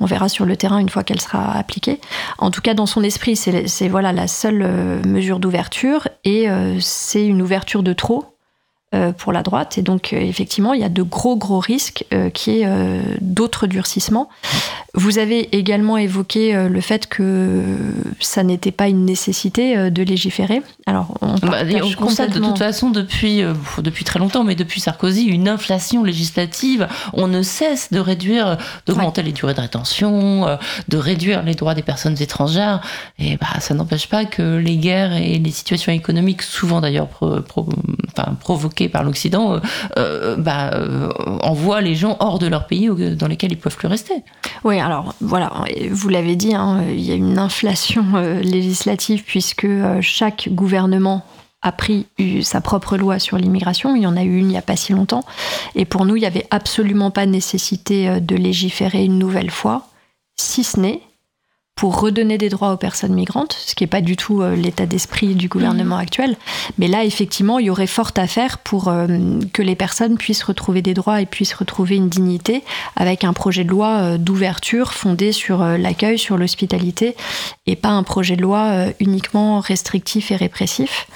Speaker 2: On verra sur le terrain une fois qu'elle sera appliquée. En tout cas, dans son esprit, c'est voilà la seule euh, mesure d'ouverture et euh, c'est une ouverture de trop pour la droite. Et donc, euh, effectivement, il y a de gros, gros risques euh, qui est d'autres durcissements. Vous avez également évoqué le fait que ça n'était pas une nécessité de légiférer.
Speaker 1: Alors, on, bah, on constate de toute façon depuis, depuis très longtemps, mais depuis Sarkozy, une inflation législative. On ne cesse de réduire, d'augmenter les durées de rétention, de réduire les droits des personnes étrangères. Et bah, ça n'empêche pas que les guerres et les situations économiques, souvent d'ailleurs provoquées par l'Occident, euh, euh, bah, euh, envoie les gens hors de leur pays dans lesquels ils peuvent plus rester.
Speaker 2: Oui, alors voilà, vous l'avez dit, hein, il y a une inflation législative puisque chaque gouvernement a pris sa propre loi sur l'immigration. Il y en a eu une il n'y a pas si longtemps. Et pour nous, il n'y avait absolument pas nécessité de légiférer une nouvelle fois, si ce n'est pour redonner des droits aux personnes migrantes, ce qui n'est pas du tout euh, l'état d'esprit du gouvernement mmh. actuel. Mais là, effectivement, il y aurait fort à faire pour euh, que les personnes puissent retrouver des droits et puissent retrouver une dignité avec un projet de loi euh, d'ouverture fondé sur l'accueil, sur l'hospitalité, et pas un projet de loi uniquement restrictif et répressif.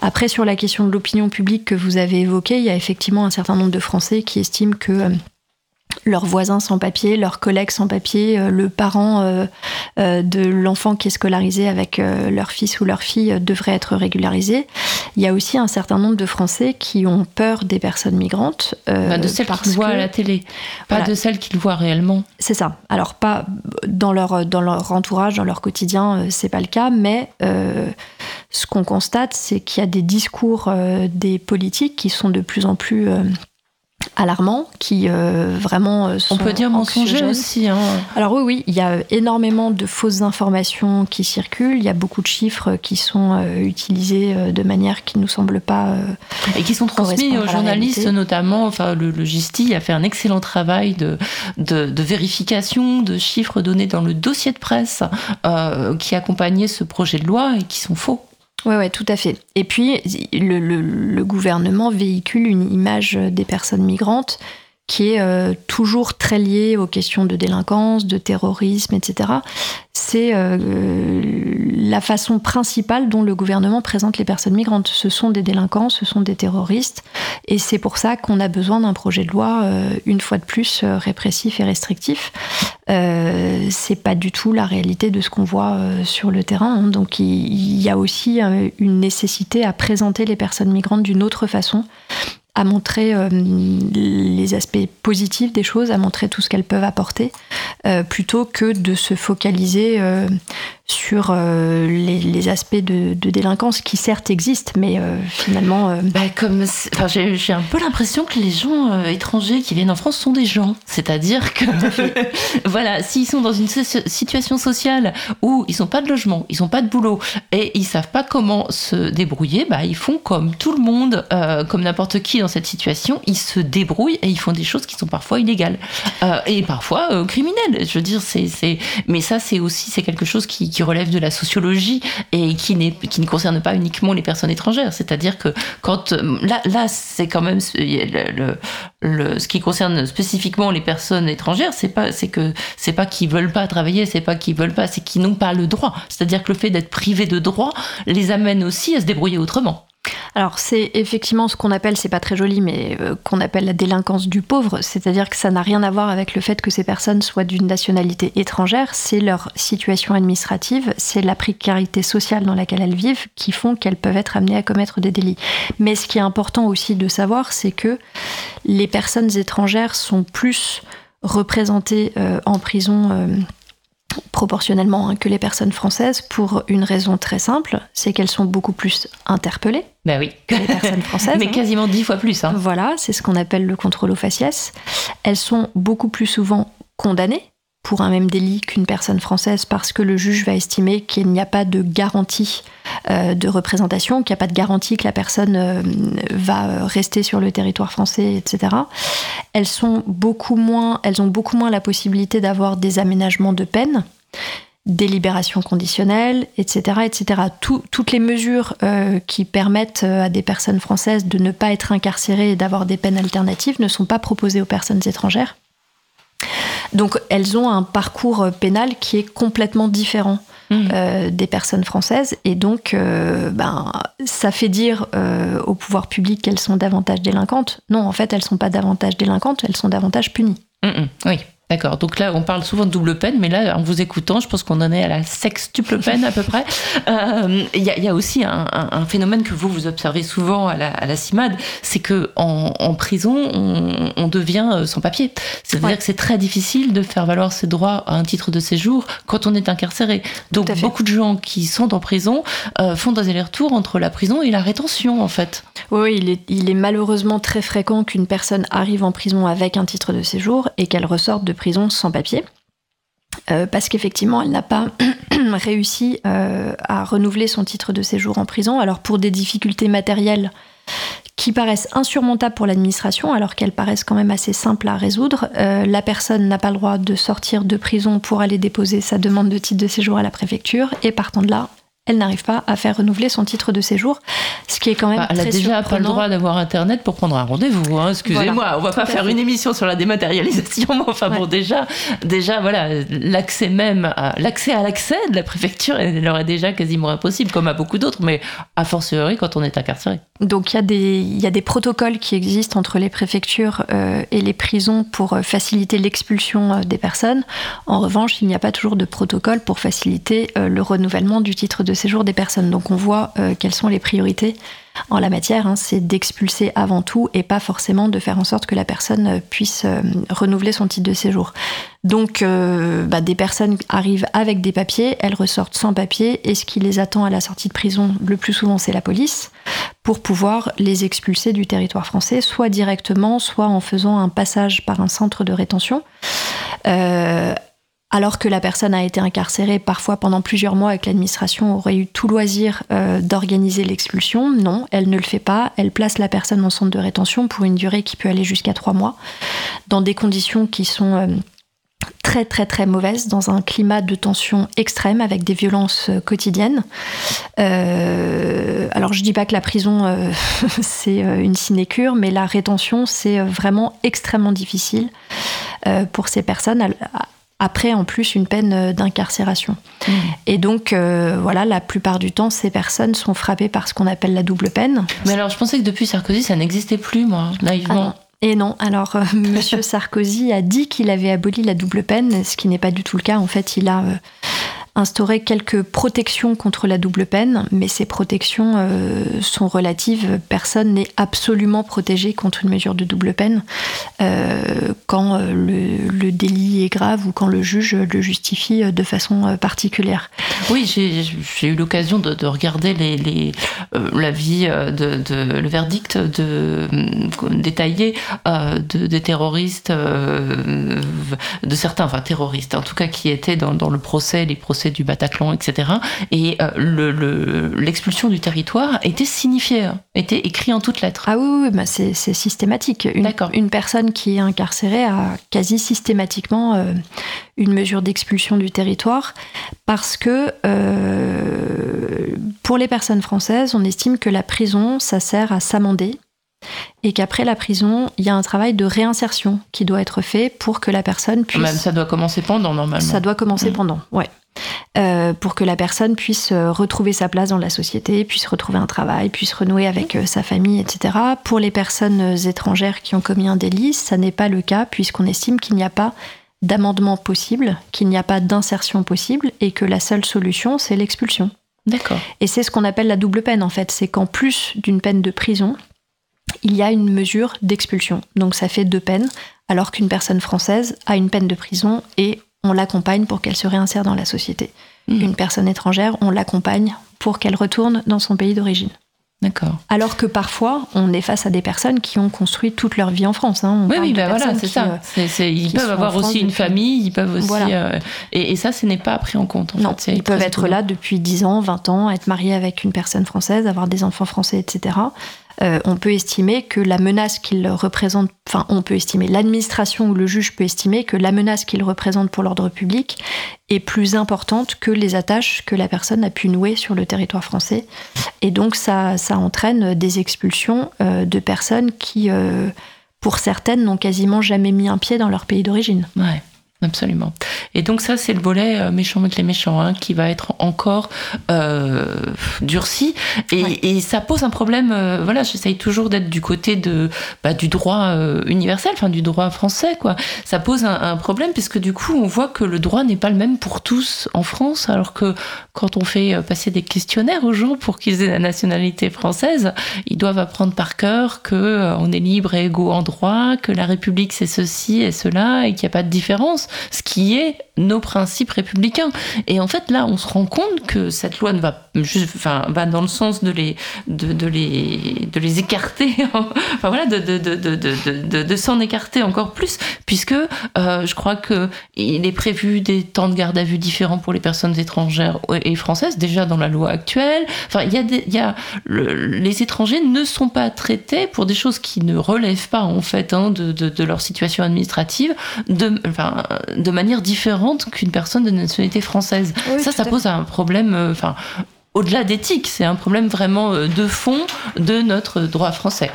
Speaker 2: Après, sur la question de l'opinion publique que vous avez évoquée, il y a effectivement un certain nombre de Français qui estiment que leurs voisins sans papier, leurs collègues sans papier, euh, le parent euh, euh, de l'enfant qui est scolarisé avec leur fils ou leur fille devrait être régularisé. Il y a aussi un certain nombre de Français qui ont peur des personnes migrantes.
Speaker 1: Bah, de celles qu'ils voient à la télé, pas de celles qu'ils voient réellement.
Speaker 2: C'est ça. Alors pas dans leur, dans leur entourage, dans leur quotidien, c'est pas le cas, mais ce qu'on constate, c'est qu'il y a des discours des politiques qui sont de plus en plus alarmant qui euh, vraiment euh,
Speaker 1: on peut dire aussi hein.
Speaker 2: alors oui oui il y a énormément de fausses informations qui circulent il y a beaucoup de chiffres qui sont euh, utilisés de manière qui nous semble pas
Speaker 1: et qui sont transmis aux journalistes notamment enfin le, le, GISTI a fait un excellent travail de, de, de vérification de chiffres donnés dans le dossier de presse qui accompagnait ce projet de loi et qui sont faux
Speaker 2: oui, ouais, tout à fait. Et puis, le, le, gouvernement véhicule une image des personnes migrantes qui est euh, toujours très liée aux questions de délinquance, de terrorisme, etc. C'est euh, la façon principale dont le gouvernement présente les personnes migrantes. Ce sont des délinquants, ce sont des terroristes, et c'est pour ça qu'on a besoin d'un projet de loi, euh, une fois de plus, répressif et restrictif. c'est pas du tout la réalité de ce qu'on voit sur le terrain. Hein. Donc il y a aussi une nécessité à présenter les personnes migrantes d'une autre façon à montrer euh, les aspects positifs des choses, à montrer tout ce qu'elles peuvent apporter, euh, plutôt que de se focaliser euh, sur euh, les, aspects de, délinquance qui certes existent, mais euh, finalement... Euh,
Speaker 1: bah, comme, j'ai, un peu l'impression que les gens étrangers qui viennent en France sont des gens. C'est-à-dire que, voilà, s'ils sont dans une situation sociale où ils n'ont pas de logement, ils n'ont pas de boulot, et ils savent pas comment se débrouiller, bah, ils font comme tout le monde, comme n'importe qui dans cette situation, ils se débrouillent et ils font des choses qui sont parfois illégales et parfois criminelles. Je veux dire, c'est, c'est... mais ça, c'est aussi c'est quelque chose qui qui relève de la sociologie et qui, qui ne concerne pas uniquement les personnes étrangères. C'est-à-dire que quand là, là c'est quand même ce qui concerne spécifiquement les personnes étrangères, c'est pas c'est que c'est pas qu'ils veulent pas travailler, c'est pas qu'ils veulent pas, c'est qu'ils n'ont pas le droit. C'est-à-dire que le fait d'être privé de droit les amène aussi à se débrouiller autrement.
Speaker 2: Alors c'est effectivement ce qu'on appelle, c'est pas très joli, mais euh, qu'on appelle la délinquance du pauvre, c'est-à-dire que ça n'a rien à voir avec le fait que ces personnes soient d'une nationalité étrangère, c'est leur situation administrative, c'est la précarité sociale dans laquelle elles vivent qui font qu'elles peuvent être amenées à commettre des délits. Mais ce qui est important aussi de savoir, c'est que les personnes étrangères sont plus représentées euh, en prison. Euh, proportionnellement hein, que les personnes françaises pour une raison très simple, c'est qu'elles sont beaucoup plus interpellées
Speaker 1: ben oui.
Speaker 2: que les personnes françaises.
Speaker 1: Mais quasiment dix fois plus. Hein.
Speaker 2: Voilà, c'est ce qu'on appelle le contrôle aux faciès. Elles sont beaucoup plus souvent condamnées pour un même délit qu'une personne française parce que le juge va estimer qu'il n'y a pas de garantie euh, de représentation, qu'il n'y a pas de garantie que la personne euh, va rester sur le territoire français, etc. Elles sont beaucoup moins, elles ont beaucoup moins la possibilité d'avoir des aménagements de peine des libérations conditionnelles, etc. etc. toutes les mesures euh, qui permettent à des personnes françaises de ne pas être incarcérées et d'avoir des peines alternatives ne sont pas proposées aux personnes étrangères. Donc elles ont un parcours pénal qui est complètement différent mmh. euh, des personnes françaises et donc euh, ben, ça fait dire euh, au pouvoir public qu'elles sont davantage délinquantes. Non, en fait, elles sont pas davantage délinquantes, elles sont davantage punies.
Speaker 1: Mmh, mmh. oui. D'accord. Donc là, on parle souvent de double peine, mais là, en vous écoutant, je pense qu'on en est à la sextuple peine à peu près. Euh, il y, a aussi un, phénomène que vous vous observez souvent à la, CIMAD, c'est que en, prison, on, devient euh, sans papier. C'est-à-dire que c'est très difficile de faire valoir ses droits à un titre de séjour quand on est incarcéré. Donc beaucoup de gens qui sont en prison euh, font des allers-retours entre la prison et la rétention, en fait.
Speaker 2: Oui, il est, il est malheureusement très fréquent qu'une personne arrive en prison avec un titre de séjour et qu'elle ressorte de prison sans papier. Euh, parce qu'effectivement, elle n'a pas réussi euh, à renouveler son titre de séjour en prison. Alors pour des difficultés matérielles qui paraissent insurmontables pour l'administration, alors qu'elles paraissent quand même assez simples à résoudre, euh, la personne n'a pas le droit de sortir de prison pour aller déposer sa demande de titre de séjour à la préfecture, et partant de là, elle n'arrive pas à faire renouveler son titre de séjour, ce qui est quand même bah,
Speaker 1: Elle a déjà pas le droit d'avoir Internet pour prendre un rendez-vous. Hein, excusez-moi, on va pas faire une émission sur la dématérialisation, mais enfin bon, déjà, déjà voilà, l'accès même, à, l'accès à l'accès de la préfecture, elle leur est déjà quasiment impossible, comme à beaucoup d'autres, mais a fortiori quand on est incarcéré.
Speaker 2: Donc il y, a des, il y a des protocoles qui existent entre les préfectures euh, et les prisons pour euh, faciliter l'expulsion euh, des personnes. En revanche, il n'y a pas toujours de protocole pour faciliter le renouvellement du titre de séjour des personnes. Donc on voit euh, quelles sont les priorités en la matière, hein. c'est d'expulser avant tout et pas forcément de faire en sorte que la personne euh, puisse euh, renouveler son titre de séjour. Donc bah, des personnes arrivent avec des papiers, elles ressortent sans papiers et ce qui les attend à la sortie de prison le plus souvent c'est la police pour pouvoir les expulser du territoire français, soit directement, soit en faisant un passage par un centre de rétention alors que la personne a été incarcérée parfois pendant plusieurs mois et que l'administration aurait eu tout loisir euh, d'organiser l'expulsion. Non, elle ne le fait pas. Elle place la personne en centre de rétention pour une durée qui peut aller jusqu'à trois mois, dans des conditions qui sont euh, très très très mauvaises, dans un climat de tension extrême avec des violences euh, quotidiennes. alors je dis pas que la prison c'est une sinécure, mais la rétention c'est vraiment extrêmement difficile pour ces personnes après en plus une peine euh, d'incarcération. Mmh. Et donc euh, voilà, la plupart du temps, ces personnes sont frappées par ce qu'on appelle la double peine.
Speaker 1: Mais alors je pensais que depuis Sarkozy, ça n'existait plus, moi, naïvement.
Speaker 2: Ah et non, alors euh, Monsieur Sarkozy a dit qu'il avait aboli la double peine, ce qui n'est pas du tout le cas. En fait, il a instaurer quelques protections contre la double peine, mais ces protections euh, sont relatives. Personne n'est absolument protégé contre une mesure de double peine euh, quand euh, le, délit est grave ou quand le juge le justifie de façon particulière.
Speaker 1: Oui, j'ai eu l'occasion de, regarder les, l'avis, de, le verdict détaillé de, des terroristes, de certains, enfin terroristes en tout cas, qui étaient dans le procès, les procès du Bataclan, etc. Et euh, l'expulsion du territoire était signifiée, était écrit en toutes lettres.
Speaker 2: Ah oui, oui bah c'est systématique. Une, une personne qui est incarcérée a quasi systématiquement euh, une mesure d'expulsion du territoire parce que euh, pour les personnes françaises, on estime que la prison, ça sert à s'amender et qu'après la prison, il y a un travail de réinsertion qui doit être fait pour que la personne puisse.
Speaker 1: Même ça doit commencer pendant normalement.
Speaker 2: Ça doit commencer mmh. pendant, ouais. Euh, pour que la personne puisse euh, retrouver sa place dans la société, puisse retrouver un travail, puisse renouer avec euh, sa famille, etc. Pour les personnes étrangères qui ont commis un délit, ça n'est pas le cas puisqu'on estime qu'il n'y a pas d'amendement possible, qu'il n'y a pas d'insertion possible et que la seule solution, c'est l'expulsion.
Speaker 1: D'accord.
Speaker 2: Et c'est ce qu'on appelle la double peine en fait, c'est qu'en plus d'une peine de prison, il y a une mesure d'expulsion. Donc ça fait deux peines, alors qu'une personne française a une peine de prison et on l'accompagne pour qu'elle se réinsère dans la société. Hmm. Une personne étrangère, on l'accompagne pour qu'elle retourne dans son pays d'origine.
Speaker 1: D'accord.
Speaker 2: Alors que parfois, on est face à des personnes qui ont construit toute leur vie en France. Hein.
Speaker 1: oui, oui, bah voilà, c'est ça. Euh, ils peuvent avoir aussi une famille, ils peuvent aussi. Euh, et, ça, ce n'est pas pris en compte. En
Speaker 2: non, ils peuvent être là depuis 10 ans, 20 ans, être mariés avec une personne française, avoir des enfants français, etc. Euh, on peut estimer que la menace qu'il représente, enfin on peut estimer, l'administration ou le juge peut estimer que la menace qu'il représente pour l'ordre public est plus importante que les attaches que la personne a pu nouer sur le territoire français. Et donc ça, ça entraîne des expulsions euh, de personnes qui, euh, pour certaines, n'ont quasiment jamais mis un pied dans leur pays d'origine.
Speaker 1: Ouais. Absolument. Et donc ça, c'est le volet euh, méchant avec les méchants hein, qui va être encore euh, durci. Et, ça pose un problème. Euh, voilà, j'essaye toujours d'être du côté de bah, du droit universel, enfin du droit français, quoi. Ça pose un, problème puisque du coup, on voit que le droit n'est pas le même pour tous en France, alors que quand on fait passer des questionnaires aux gens pour qu'ils aient la nationalité française, ils doivent apprendre par cœur que on est libre et égaux en droit, que la République c'est ceci et cela, et qu'il n'y a pas de différence ce qui est nos principes républicains. Et en fait, là, on se rend compte que cette loi ne va, juste, enfin, va dans le sens de les, de, les, de les écarter, enfin voilà, de, de, de s'en écarter encore plus, puisque euh, je crois qu'il est prévu des temps de garde à vue différents pour les personnes étrangères et françaises, déjà dans la loi actuelle. Enfin, il y a, des, y a les étrangers ne sont pas traités pour des choses qui ne relèvent pas, en fait, hein, de, leur situation administrative, de, enfin, de manière différente qu'une personne de nationalité française. ça, ça pose un problème, euh, enfin, au-delà d'éthique, c'est un problème vraiment euh, de fond de notre droit français.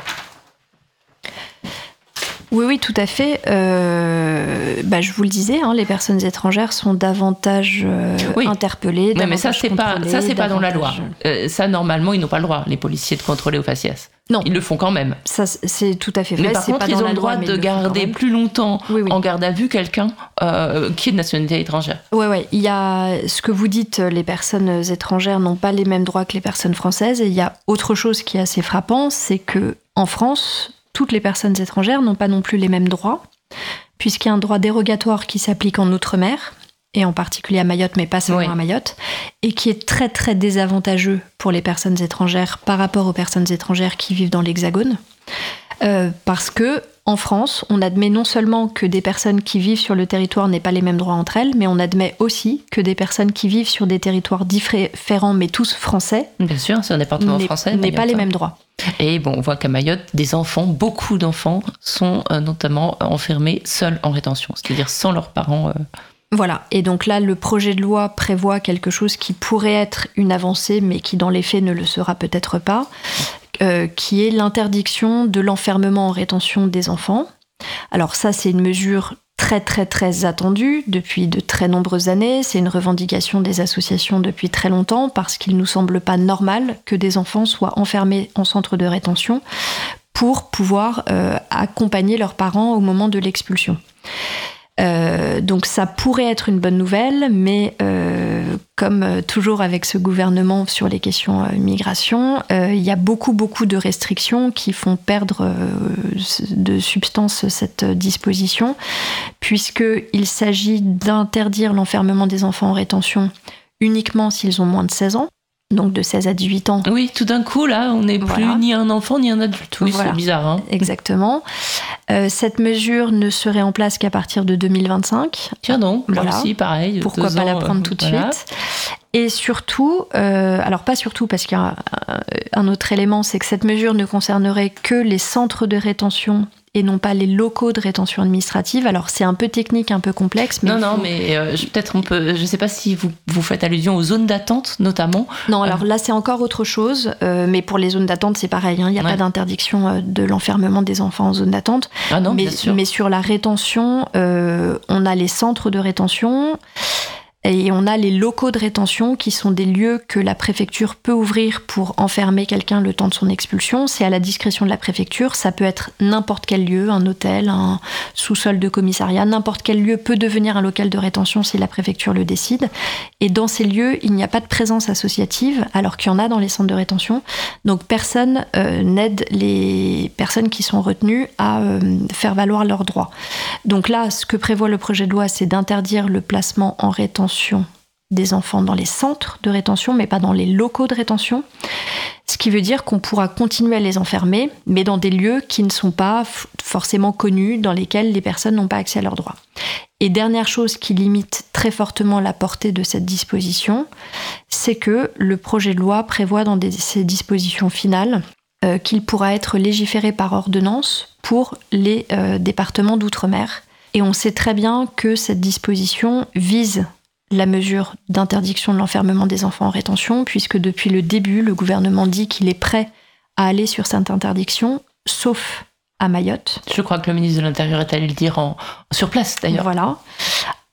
Speaker 2: Oui, oui, tout à fait. Euh, bah, je vous le disais, hein, les personnes étrangères sont davantage interpellées.
Speaker 1: mais ça, c'est pas, ça, c'est pas dans la loi. ça, normalement, ils n'ont pas le droit, les policiers, de contrôler au faciès. Non. Ils le font quand même.
Speaker 2: Ça, c'est tout à fait vrai.
Speaker 1: Mais par contre, ils ont le droit de garder plus longtemps en garde à vue quelqu'un euh, qui est de nationalité étrangère.
Speaker 2: Oui, oui. Il y a ce que vous dites, les personnes étrangères n'ont pas les mêmes droits que les personnes françaises. Et il y a autre chose qui est assez frappant, c'est que en France, toutes les personnes étrangères n'ont pas non plus les mêmes droits, puisqu'il y a un droit dérogatoire qui s'applique en Outre-mer, et en particulier à Mayotte, mais pas seulement à Mayotte, et qui est très très désavantageux pour les personnes étrangères par rapport aux personnes étrangères qui vivent dans l'Hexagone, euh, parce que en France, on admet non seulement que des personnes qui vivent sur le territoire n'aient pas les mêmes droits entre elles, mais on admet aussi que des personnes qui vivent sur des territoires différents, mais tous français,
Speaker 1: bien sûr, c'est un département français,
Speaker 2: n'aient pas les mêmes droits.
Speaker 1: Et bon, on voit qu'à Mayotte, des enfants, beaucoup d'enfants, sont euh, notamment enfermés seuls en rétention, c'est-à-dire sans leurs parents. Euh,
Speaker 2: voilà, et donc là, le projet de loi prévoit quelque chose qui pourrait être une avancée, mais qui dans les faits ne le sera peut-être pas, euh, qui est l'interdiction de l'enfermement en rétention des enfants. Alors ça, c'est une mesure très très très attendue depuis de très nombreuses années. C'est une revendication des associations depuis très longtemps parce qu'il nous semble pas normal que des enfants soient enfermés en centre de rétention pour pouvoir euh, accompagner leurs parents au moment de l'expulsion. Euh, donc ça pourrait être une bonne nouvelle, mais comme euh, toujours avec ce gouvernement sur les questions euh, migration, il y a beaucoup, beaucoup de restrictions qui font perdre de substance cette disposition, puisqu'il s'agit d'interdire l'enfermement des enfants en rétention uniquement s'ils ont moins de 16 ans donc de 16 à 18 ans.
Speaker 1: Oui, tout d'un coup, là, on n'est plus ni un enfant ni un adulte. Oui, c'est bizarre. Hein.
Speaker 2: Exactement. Euh, cette mesure ne serait en place qu'à partir de 2025.
Speaker 1: Tiens donc, là aussi, pareil.
Speaker 2: Pourquoi pas la prendre tout de suite? Et surtout, euh, alors pas surtout parce qu'il y a un autre élément, c'est que cette mesure ne concernerait que les centres de rétention et non pas les locaux de rétention administrative. Alors c'est un peu technique, un peu complexe.
Speaker 1: Mais non, non, mais euh, peut-être on peut. Je ne sais pas si vous, vous faites allusion aux zones d'attente notamment.
Speaker 2: Non, alors là c'est encore autre chose. Euh, mais pour les zones d'attente c'est pareil. Hein. Il n'y a pas d'interdiction euh, de l'enfermement des enfants en zone d'attente.
Speaker 1: Ah non,
Speaker 2: mais,
Speaker 1: bien sûr.
Speaker 2: mais sur la rétention, on a les centres de rétention. Et on a les locaux de rétention qui sont des lieux que la préfecture peut ouvrir pour enfermer quelqu'un le temps de son expulsion. C'est à la discrétion de la préfecture. Ça peut être n'importe quel lieu, un hôtel, un sous-sol de commissariat. N'importe quel lieu peut devenir un local de rétention si la préfecture le décide. Et dans ces lieux, il n'y a pas de présence associative, alors qu'il y en a dans les centres de rétention. Donc personne euh, n'aide les personnes qui sont retenues à euh, faire valoir leurs droits. Donc là, ce que prévoit le projet de loi, c'est d'interdire le placement en rétention des enfants dans les centres de rétention, mais pas dans les locaux de rétention. Ce qui veut dire qu'on pourra continuer à les enfermer, mais dans des lieux qui ne sont pas forcément connus, dans lesquels les personnes n'ont pas accès à leurs droits. Et dernière chose qui limite très fortement la portée de cette disposition, c'est que le projet de loi prévoit dans ses dispositions finales euh, qu'il pourra être légiféré par ordonnance pour les euh, départements d'outre-mer. Et on sait très bien que cette disposition vise la mesure d'interdiction de l'enfermement des enfants en rétention, puisque depuis le début, le gouvernement dit qu'il est prêt à aller sur cette interdiction, sauf à Mayotte.
Speaker 1: Je crois que le ministre de l'Intérieur est allé le dire en, sur place d'ailleurs.
Speaker 2: Voilà.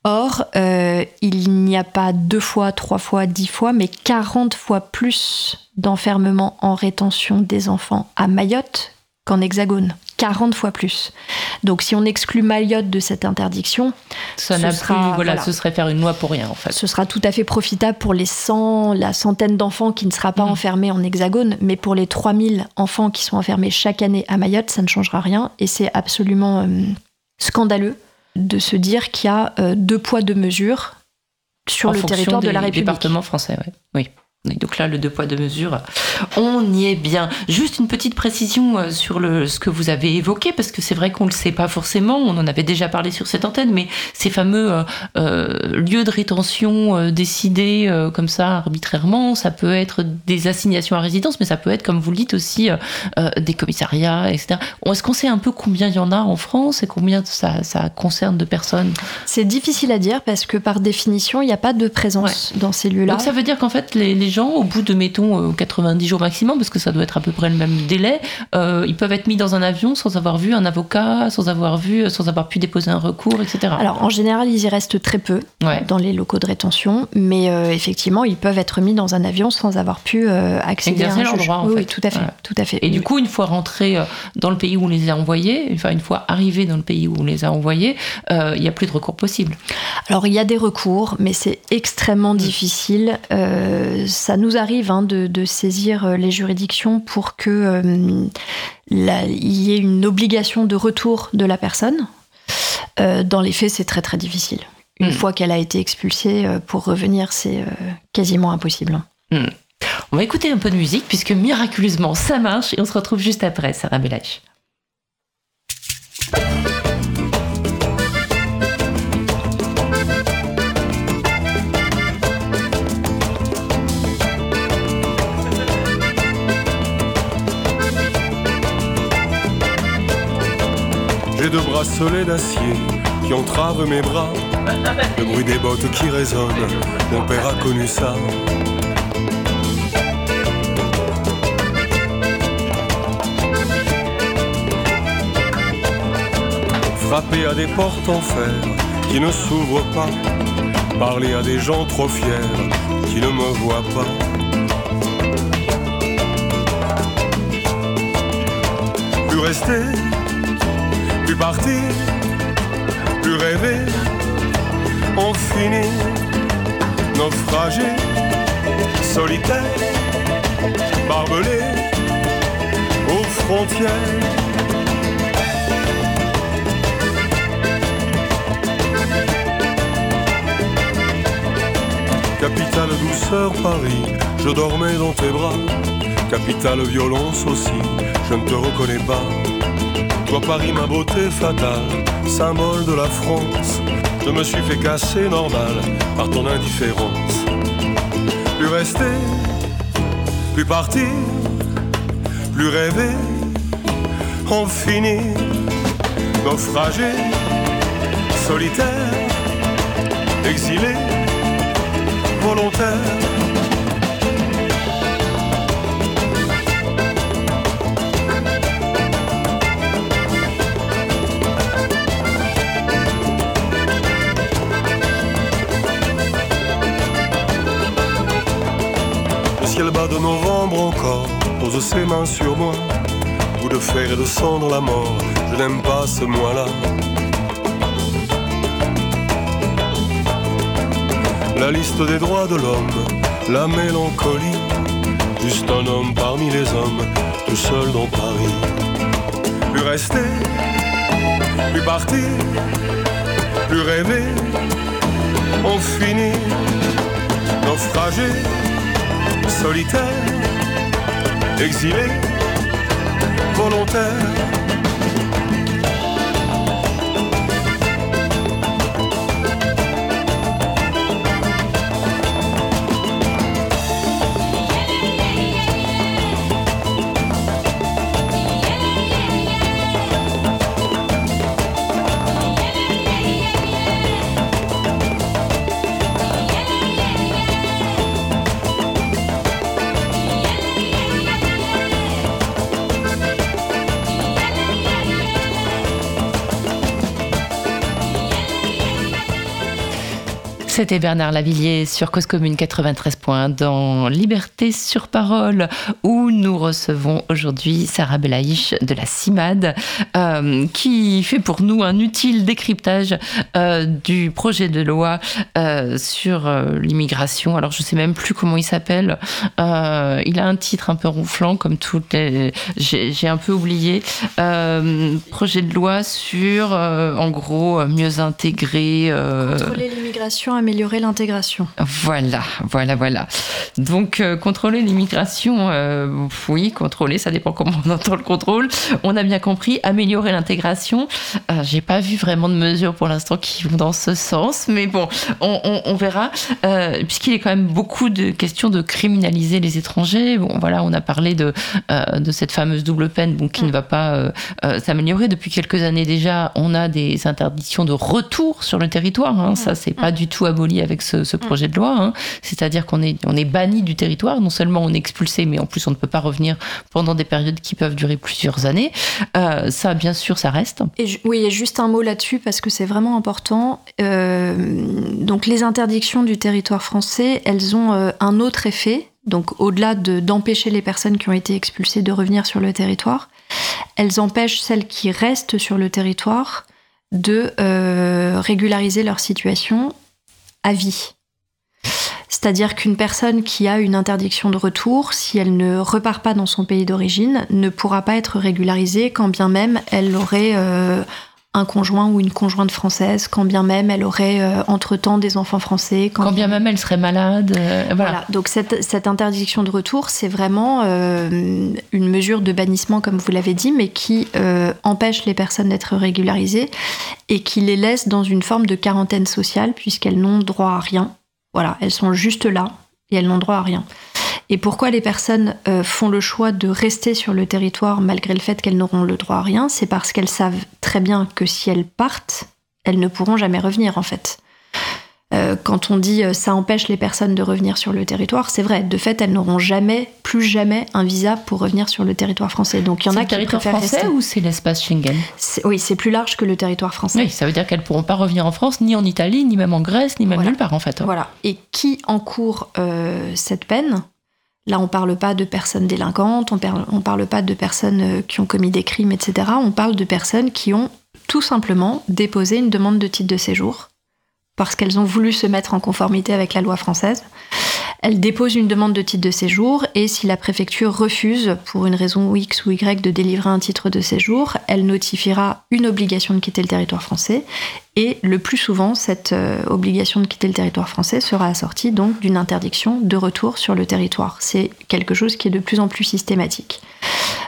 Speaker 2: Or, euh, il n'y a pas deux fois, trois fois, dix fois, mais 40 fois plus d'enfermement en rétention des enfants à Mayotte qu'en Hexagone. 40 fois plus. Donc si on exclut Mayotte de cette interdiction,
Speaker 1: ça ce, sera, voilà, ce serait faire une loi pour rien en fait.
Speaker 2: Ce sera tout à fait profitable pour les 100, la centaine d'enfants qui ne sera pas mm. enfermés en hexagone, mais pour les 3000 enfants qui sont enfermés chaque année à Mayotte, ça ne changera rien et c'est absolument euh, scandaleux de se dire qu'il y a euh, deux poids deux mesures sur le territoire de la République.
Speaker 1: département français, oui. Donc là, le deux poids deux mesures, on y est bien. Juste une petite précision euh, sur le, ce que vous avez évoqué, parce que c'est vrai qu'on ne le sait pas forcément, on en avait déjà parlé sur cette antenne, mais ces fameux euh, euh, lieux de rétention décidés comme ça arbitrairement, ça peut être des assignations à résidence, mais ça peut être, comme vous le dites aussi, des commissariats, etc. Est-ce qu'on sait un peu combien il y en a en France et combien ça, ça concerne de personnes?
Speaker 2: C'est difficile à dire parce que par définition, il n'y a pas de présence dans ces lieux-là.
Speaker 1: Donc ça veut dire qu'en fait, les, les gens, au bout de, mettons, 90 euh, jours maximum, parce que ça doit être à peu près le même délai, euh, ils peuvent être mis dans un avion sans avoir vu un avocat, sans avoir vu, sans avoir pu déposer un recours, etc.
Speaker 2: Alors, en général, ils y restent très peu dans les locaux de rétention, mais euh, effectivement, ils peuvent être mis dans un avion sans avoir pu accéder à un
Speaker 1: leur droit, en
Speaker 2: fait. Oui, tout à fait, tout à fait.
Speaker 1: Et du coup, une fois rentrés dans le pays où on les a envoyés, enfin, une fois arrivés dans le pays où on les a envoyés, il n'y a plus de recours possible.
Speaker 2: Alors, il y a des recours, mais c'est extrêmement mm. difficile. Ça nous arrive hein, de, saisir euh, les juridictions pour que euh, il y ait une obligation de retour de la personne. Euh, dans les faits, c'est très très difficile. Une hmm. fois qu'elle a été expulsée, pour revenir, c'est quasiment impossible.
Speaker 1: Hmm. On va écouter un peu de musique puisque miraculeusement ça marche et on se retrouve juste après, Sarah Bellage.
Speaker 3: Deux bracelets d'acier qui entravent mes bras. Le bruit des bottes qui résonnent, mon père a connu ça. Frapper à des portes en fer qui ne s'ouvrent pas. Parler à des gens trop fiers qui ne me voient pas. Rester partir, plus rêver, on finit naufragé, solitaire, barbelé aux frontières. Capitale douceur Paris, je dormais dans tes bras. Capitale violence aussi, je ne te reconnais pas. Toi Paris ma beauté fatale, symbole de la France. Je me suis fait casser normal par ton indifférence. Plus rester, plus partir, plus rêver, en finir, naufragé, solitaire, exilé volontaire. De novembre encore pose ses mains sur moi. Goût de fer et de sang la mort, je n'aime pas ce mois-là. la liste des droits de l'homme, la mélancolie, juste un homme parmi les hommes, tout seul dans Paris. Plus rester, plus partir, plus rêver, on finit naufragé, solitaire, exilé, volontaire
Speaker 1: C'était Bernard Lavillier sur Cause Commune 93 points dans Liberté sur parole nous recevons aujourd'hui Sarah Belaïch de la CIMAD euh, qui fait pour nous un utile décryptage euh, du projet de loi euh, sur l'immigration. Alors je sais même plus comment il s'appelle. il a un titre un peu ronflant comme tout. J'ai un peu oublié. projet de loi sur en gros mieux intégrer.
Speaker 2: Contrôler l'immigration améliorer l'intégration.
Speaker 1: Voilà, voilà, voilà. Donc, contrôler l'immigration, oui, contrôler, ça dépend comment on entend le contrôle. On a bien compris, améliorer l'intégration. Euh, J'ai pas vu vraiment de mesures pour l'instant qui vont dans ce sens, mais bon, on, verra. Euh, puisqu'il est quand même beaucoup de questions de criminaliser les étrangers. Bon, voilà, on a parlé de, de cette fameuse double peine bon, qui ne va pas s'améliorer. Depuis quelques années déjà, on a des interdictions de retour sur le territoire. Hein. Ça, c'est pas du tout aboli avec ce, projet de loi. Hein. C'est-à-dire qu'on est, on est banni du territoire. Non seulement on est expulsé, mais en plus on ne peut pas revenir pendant des périodes qui peuvent durer plusieurs années. Euh, ça, bien sûr, ça reste.
Speaker 2: Et oui, et juste un mot là-dessus parce que c'est vraiment important. Euh, donc les interdictions du territoire français, elles ont euh, un autre effet. Donc au-delà d'empêcher les personnes qui ont été expulsées de revenir sur le territoire, elles empêchent celles qui restent sur le territoire de régulariser leur situation à vie. C'est-à-dire qu'une personne qui a une interdiction de retour, si elle ne repart pas dans son pays d'origine, ne pourra pas être régularisée quand bien même elle aurait euh, un conjoint ou une conjointe française, quand bien même elle aurait euh, entre-temps des enfants français.
Speaker 1: Quand, bien même elle serait malade. Euh, voilà.
Speaker 2: Donc cette, cette, interdiction de retour, c'est vraiment une mesure de bannissement, comme vous l'avez dit, mais qui empêche les personnes d'être régularisées et qui les laisse dans une forme de quarantaine sociale puisqu'elles n'ont droit à rien. Voilà, elles sont juste là et elles n'ont droit à rien. Et pourquoi les personnes euh, font le choix de rester sur le territoire malgré le fait qu'elles n'auront le droit à rien? C'est parce qu'elles savent très bien que si elles partent, elles ne pourront jamais revenir en fait. Euh, quand on dit euh, ça empêche les personnes de revenir sur le territoire, c'est vrai. De fait, elles n'auront jamais, plus jamais, un visa pour revenir sur le territoire français. Donc il y en a
Speaker 1: qui territoire français ou c'est l'espace Schengen?
Speaker 2: Oui, c'est plus large que le territoire français.
Speaker 1: Oui, ça veut dire qu'elles pourront pas revenir en France, ni en Italie, ni même en Grèce, ni même nulle part en fait.
Speaker 2: Voilà. Et qui encourt euh, cette peine? Là, on parle pas de personnes délinquantes, on, ne parle pas de personnes qui ont commis des crimes, etc. On parle de personnes qui ont tout simplement déposé une demande de titre de séjour parce qu'elles ont voulu se mettre en conformité avec la loi française. Elles déposent une demande de titre de séjour et si la préfecture refuse, pour une raison X ou Y, de délivrer un titre de séjour, elle notifiera une obligation de quitter le territoire français et le plus souvent, cette euh, obligation de quitter le territoire français sera assortie donc d'une interdiction de retour sur le territoire. C'est quelque chose qui est de plus en plus systématique.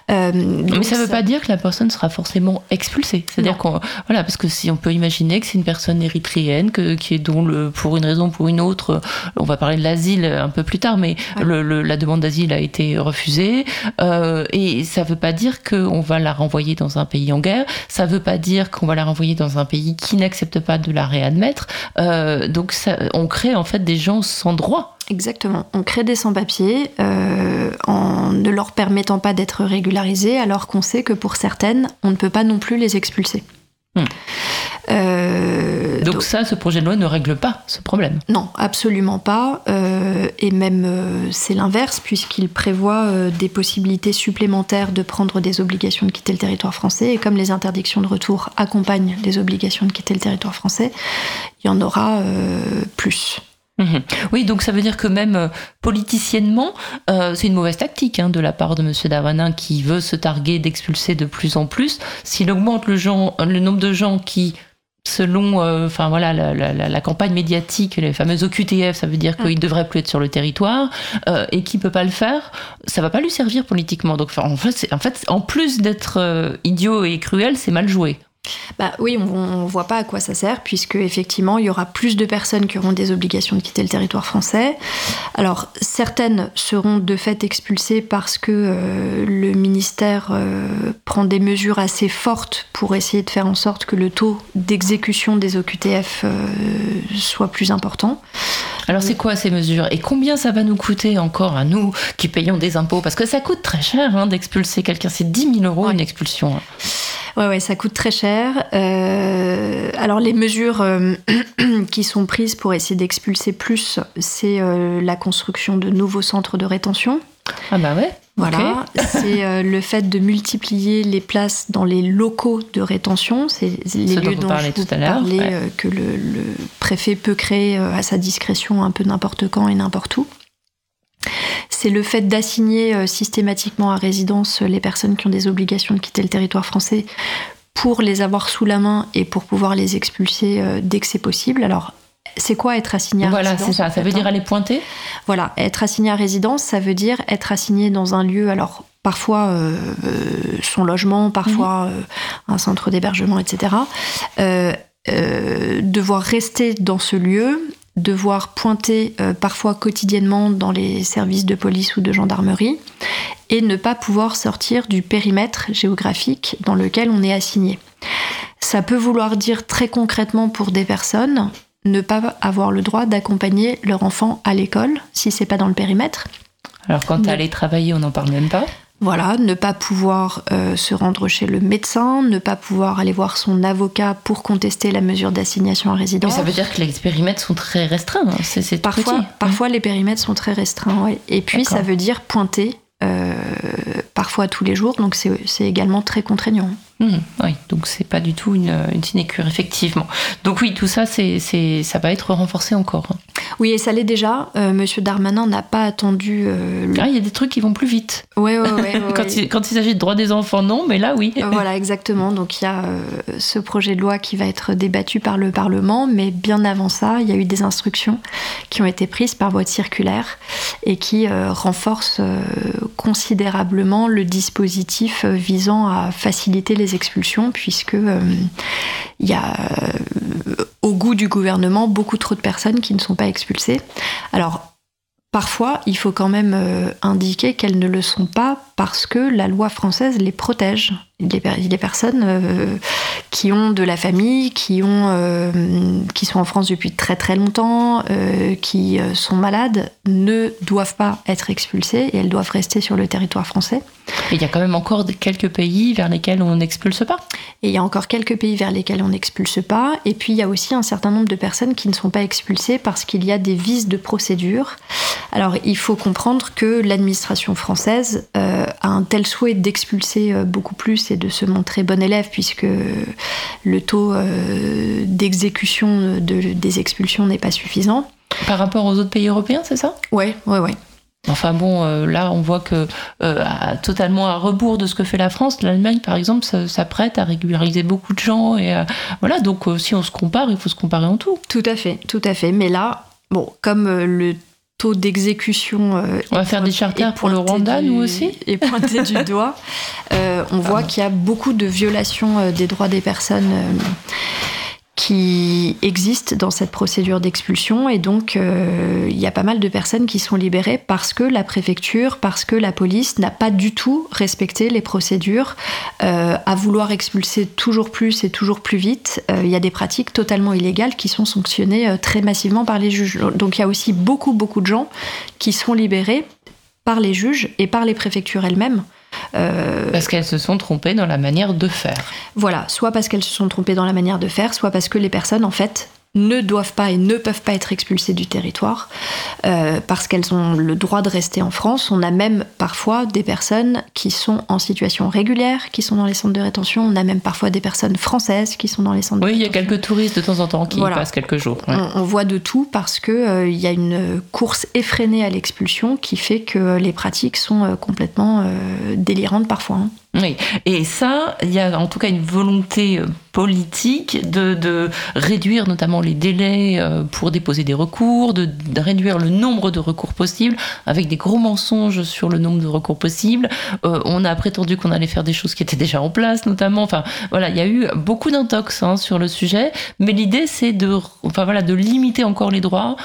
Speaker 1: Euh, Mais ça ne veut pas dire que la personne sera forcément expulsée. C'est-à-dire qu'on, voilà, parce que si on peut imaginer que c'est une personne érythréenne que, qui est dont le, pour une raison ou pour une autre, on va parler de l'asile un peu plus tard, mais le, la demande d'asile a été refusée. Euh, et ça ne veut pas dire qu'on va la renvoyer dans un pays en guerre. Ça ne veut pas dire qu'on va la renvoyer dans un pays qui n'accepte pas de la réadmettre. Euh, donc ça, on crée en fait des gens sans droit.
Speaker 2: Exactement. On crée des sans-papiers euh, en ne leur permettant pas d'être régularisés, alors qu'on sait que pour certaines, on ne peut pas non plus les expulser. Hmm.
Speaker 1: Euh, donc, ça, ce projet de loi ne règle pas ce problème?
Speaker 2: Non, absolument pas. Euh, et même euh, c'est l'inverse, puisqu'il prévoit des possibilités supplémentaires de prendre des obligations de quitter le territoire français. Et comme les interdictions de retour accompagnent les obligations de quitter le territoire français, il y en aura plus.
Speaker 1: Mhm. Oui, donc ça veut dire que même politiciennement, c'est une mauvaise tactique hein, de la part de M. Darmanin qui veut se targuer d'expulser de plus en plus. S'il augmente le, le nombre de gens qui selon euh, enfin voilà la, campagne médiatique, les fameuses OQTF, ça veut dire qu'il ne devrait plus être sur le territoire euh, et qui peut pas le faire, ça va pas lui servir politiquement. Donc en fait, en fait, en plus d'être euh, idiot et cruel, c'est mal joué.
Speaker 2: Bah oui, on ne voit pas à quoi ça sert, puisque effectivement, il y aura plus de personnes qui auront des obligations de quitter le territoire français. Alors, certaines seront de fait expulsées parce que euh, le ministère euh, prend des mesures assez fortes pour essayer de faire en sorte que le taux d'exécution des OQTF euh, soit plus important.
Speaker 1: Alors, c'est quoi ces mesures Et combien ça va nous coûter encore à nous qui payons des impôts? Parce que ça coûte très cher hein, d'expulser quelqu'un, c'est 10 000 euros une expulsion.
Speaker 2: Ouais, ouais, ça coûte très cher. Euh, alors les mesures euh, qui sont prises pour essayer d'expulser plus, c'est euh, la construction de nouveaux centres de rétention.
Speaker 1: Ah bah ouais.
Speaker 2: Voilà, c'est le fait de multiplier les places dans les locaux de rétention, c'est les lieux dont, je tout à parlais, que le, préfet peut créer à sa discrétion un peu n'importe quand et n'importe où c'est le fait d'assigner euh, systématiquement à résidence euh, les personnes qui ont des obligations de quitter le territoire français pour les avoir sous la main et pour pouvoir les expulser euh, dès que c'est possible. Alors, c'est quoi être assigné à
Speaker 1: résidence Voilà, c'est ça. Ça veut dire aller pointer
Speaker 2: Voilà, être assigné à résidence, ça veut dire être assigné dans un lieu, alors parfois son logement, parfois mhm. un centre d'hébergement, etc. devoir rester dans ce lieu devoir pointer euh, parfois quotidiennement dans les services de police ou de gendarmerie et ne pas pouvoir sortir du périmètre géographique dans lequel on est assigné. Ça peut vouloir dire très concrètement pour des personnes ne pas avoir le droit d'accompagner leur enfant à l'école si c'est pas dans le périmètre.
Speaker 1: Alors quand tu allé travailler, on n'en parle même pas
Speaker 2: voilà, ne pas pouvoir euh, se rendre chez le médecin, ne pas pouvoir aller voir son avocat pour contester la mesure d'assignation à résidence.
Speaker 1: ça veut dire que les périmètres sont très restreints. Hein. C'est,
Speaker 2: parfois, parfois les périmètres sont très restreints. Ouais. Et puis ça veut dire pointer euh, parfois tous les jours, donc c'est également très contraignant.
Speaker 1: Mmh, oui, donc c'est pas du tout une, une sinecure, effectivement. Donc oui, tout ça, c'est, ça va être renforcé encore. Hein.
Speaker 2: Oui, et ça l'est déjà. Euh, Monsieur Darmanin n'a pas attendu.
Speaker 1: Euh, ah, il y a des trucs qui vont plus vite.
Speaker 2: Oui, oui, oui.
Speaker 1: quand, il, quand il s'agit de droits des enfants, non, mais là, oui.
Speaker 2: voilà, exactement. Donc il y a ce projet de loi qui va être débattu par le Parlement, mais bien avant ça, il y a eu des instructions qui ont été prises par voie circulaire et qui renforcent considérablement le dispositif visant à faciliter les expulsions, puisque euh, il y a euh, au goût du gouvernement beaucoup trop de personnes qui ne sont pas expulsées. Alors Parfois, il faut quand même euh, indiquer qu'elles ne le sont pas parce que la loi française les protège. Les, personnes euh, qui ont de la famille, qui, ont, euh, qui sont en France depuis très très longtemps, qui sont malades, ne doivent pas être expulsées et elles doivent rester sur le territoire français.
Speaker 1: Et il y a quand même encore quelques pays vers lesquels on n'expulse pas.
Speaker 2: Et il y a encore quelques pays vers lesquels on n'expulse pas. Et puis il y a aussi un certain nombre de personnes qui ne sont pas expulsées parce qu'il y a des vices de procédure Alors, il faut comprendre que l'administration française a un tel souhait d'expulser beaucoup plus et de se montrer bon élève, puisque le taux d'exécution des expulsions n'est pas suffisant.
Speaker 1: Par rapport aux autres pays européens, c'est ça?
Speaker 2: Oui, oui, oui.
Speaker 1: Enfin bon, euh, là, on voit que euh, totalement à rebours de ce que fait la France, l'Allemagne, par exemple, s'apprête à régulariser beaucoup de gens. Et euh, voilà, donc si on se compare, il faut se comparer en tout.
Speaker 2: Tout à fait, tout à fait. Mais là, bon, comme le taux d'exécution.
Speaker 1: on va faire des charters pour le Rwanda, nous aussi
Speaker 2: Et pointé du doigt. on voit qu'il y a beaucoup de violations des droits des personnes qui existe dans cette procédure d'expulsion et donc euh, il y a pas mal de personnes qui sont libérées parce que la préfecture, parce que la police n'a pas du tout respecté les procédures euh, à vouloir expulser toujours plus et toujours plus vite. Euh, il y a des pratiques totalement illégales qui sont sanctionnées très massivement par les juges. Donc il y a aussi beaucoup beaucoup de gens qui sont libérés par les juges et par les préfectures elles-mêmes.
Speaker 1: Euh, parce qu'elles se sont trompées dans la manière de faire.
Speaker 2: Voilà, soit parce qu'elles se sont trompées dans la manière de faire, soit parce que les personnes, en fait, ne doivent pas et ne peuvent pas être expulsées du territoire euh, parce qu'elles ont le droit de rester en France. On a même parfois des personnes qui sont en situation régulière, qui sont dans les centres de rétention. On a même parfois des personnes françaises qui sont dans les centres
Speaker 1: de
Speaker 2: rétention.
Speaker 1: Oui, il y a quelques touristes de temps en temps qui y passent quelques jours.
Speaker 2: On, voit de tout parce qu'il euh, il y a une course effrénée à l'expulsion qui fait que les pratiques sont euh, complètement délirantes parfois. Hein.
Speaker 1: Oui, et ça, il y a en tout cas une volonté euh, politique de, réduire notamment les délais euh, pour déposer des recours, de, réduire le nombre de recours possibles, avec des gros mensonges sur le nombre de recours possibles. Euh, on a prétendu qu'on allait faire des choses qui étaient déjà en place, notamment. Enfin, voilà, il y a eu beaucoup d'intox hein, sur le sujet, mais l'idée c'est de, enfin voilà, de limiter encore les droits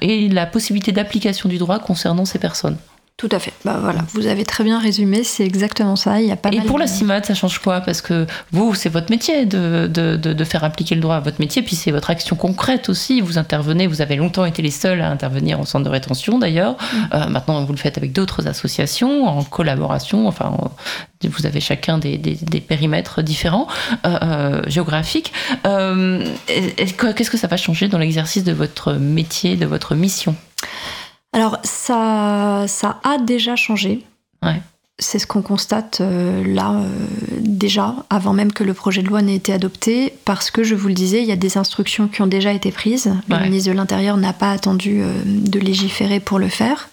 Speaker 1: et la possibilité d'application du droit concernant ces personnes.
Speaker 2: Tout à fait. Bah voilà, vous avez très bien résumé, c'est exactement ça. Il y a pas
Speaker 1: Et pour la CIMAD, ça change quoi? Parce que vous, c'est votre métier de, de, de, faire appliquer le droit à votre métier, puis c'est votre action concrète aussi. Vous intervenez, vous avez longtemps été les seuls à intervenir en centre de rétention d'ailleurs. Mm. Euh, maintenant, vous le faites avec d'autres associations, en collaboration. Enfin, vous avez chacun des, des, des périmètres différents euh, euh géographiques. Euh, Qu'est-ce que ça va changer dans l'exercice de votre métier, de votre mission?
Speaker 2: Alors ça, ça a déjà changé. C'est ce qu'on constate euh, là euh, déjà, avant même que le projet de loi n'ait été adopté, parce que je vous le disais, il y a des instructions qui ont déjà été prises. Le ministre de l'Intérieur n'a pas attendu euh, de légiférer pour le faire.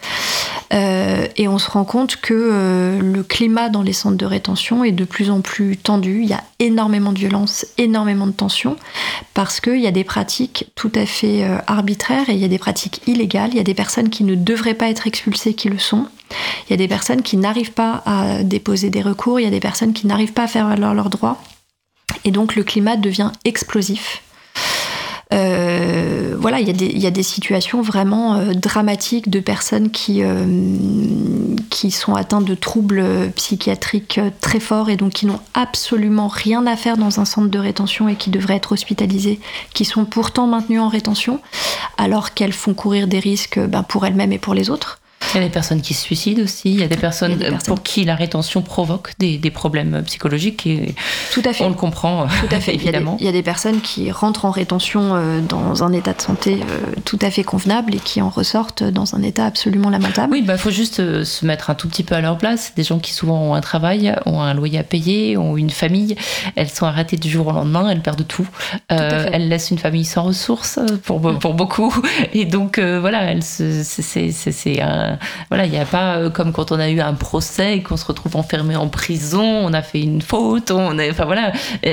Speaker 2: et on se rend compte que le climat dans les centres de rétention est de plus en plus tendu. Il y a énormément de violence, énormément de tensions, parce qu'il y a des pratiques tout à fait arbitraires et il y a des pratiques illégales. Il y a des personnes qui ne devraient pas être expulsées qui le sont. Il y a des personnes qui n'arrivent pas à déposer des recours, il y a des personnes qui n'arrivent pas à faire valoir leurs droits. Et donc le climat devient explosif. Euh, voilà, il y, a des, situations vraiment euh, dramatiques de personnes qui, euh, qui sont atteintes de troubles psychiatriques très forts et donc qui n'ont absolument rien à faire dans un centre de rétention et qui devraient être hospitalisées, qui sont pourtant maintenues en rétention alors qu'elles font courir des risques ben, pour elles-mêmes et pour les autres.
Speaker 1: Il y a des personnes qui se suicident aussi, il y a des personnes, pour qui la rétention provoque des, des, problèmes psychologiques. Et
Speaker 2: Tout à fait.
Speaker 1: On le comprend,
Speaker 2: tout à fait. évidemment. Il y, a des, personnes qui rentrent en rétention euh, dans un état de santé euh, tout à fait convenable et qui en ressortent dans un état absolument lamentable.
Speaker 1: Oui, il bah, faut juste euh, se mettre un tout petit peu à leur place. Des gens qui souvent ont un travail, ont un loyer à payer, ont une famille, elles sont arrêtées du jour au lendemain, elles perdent tout. elles laissent une famille sans ressources pour, pour beaucoup. Et donc, voilà, c'est un voilà, il n'y a pas euh, comme quand on a eu un procès et qu'on se retrouve enfermé en prison, on a fait une faute, on est, enfin voilà,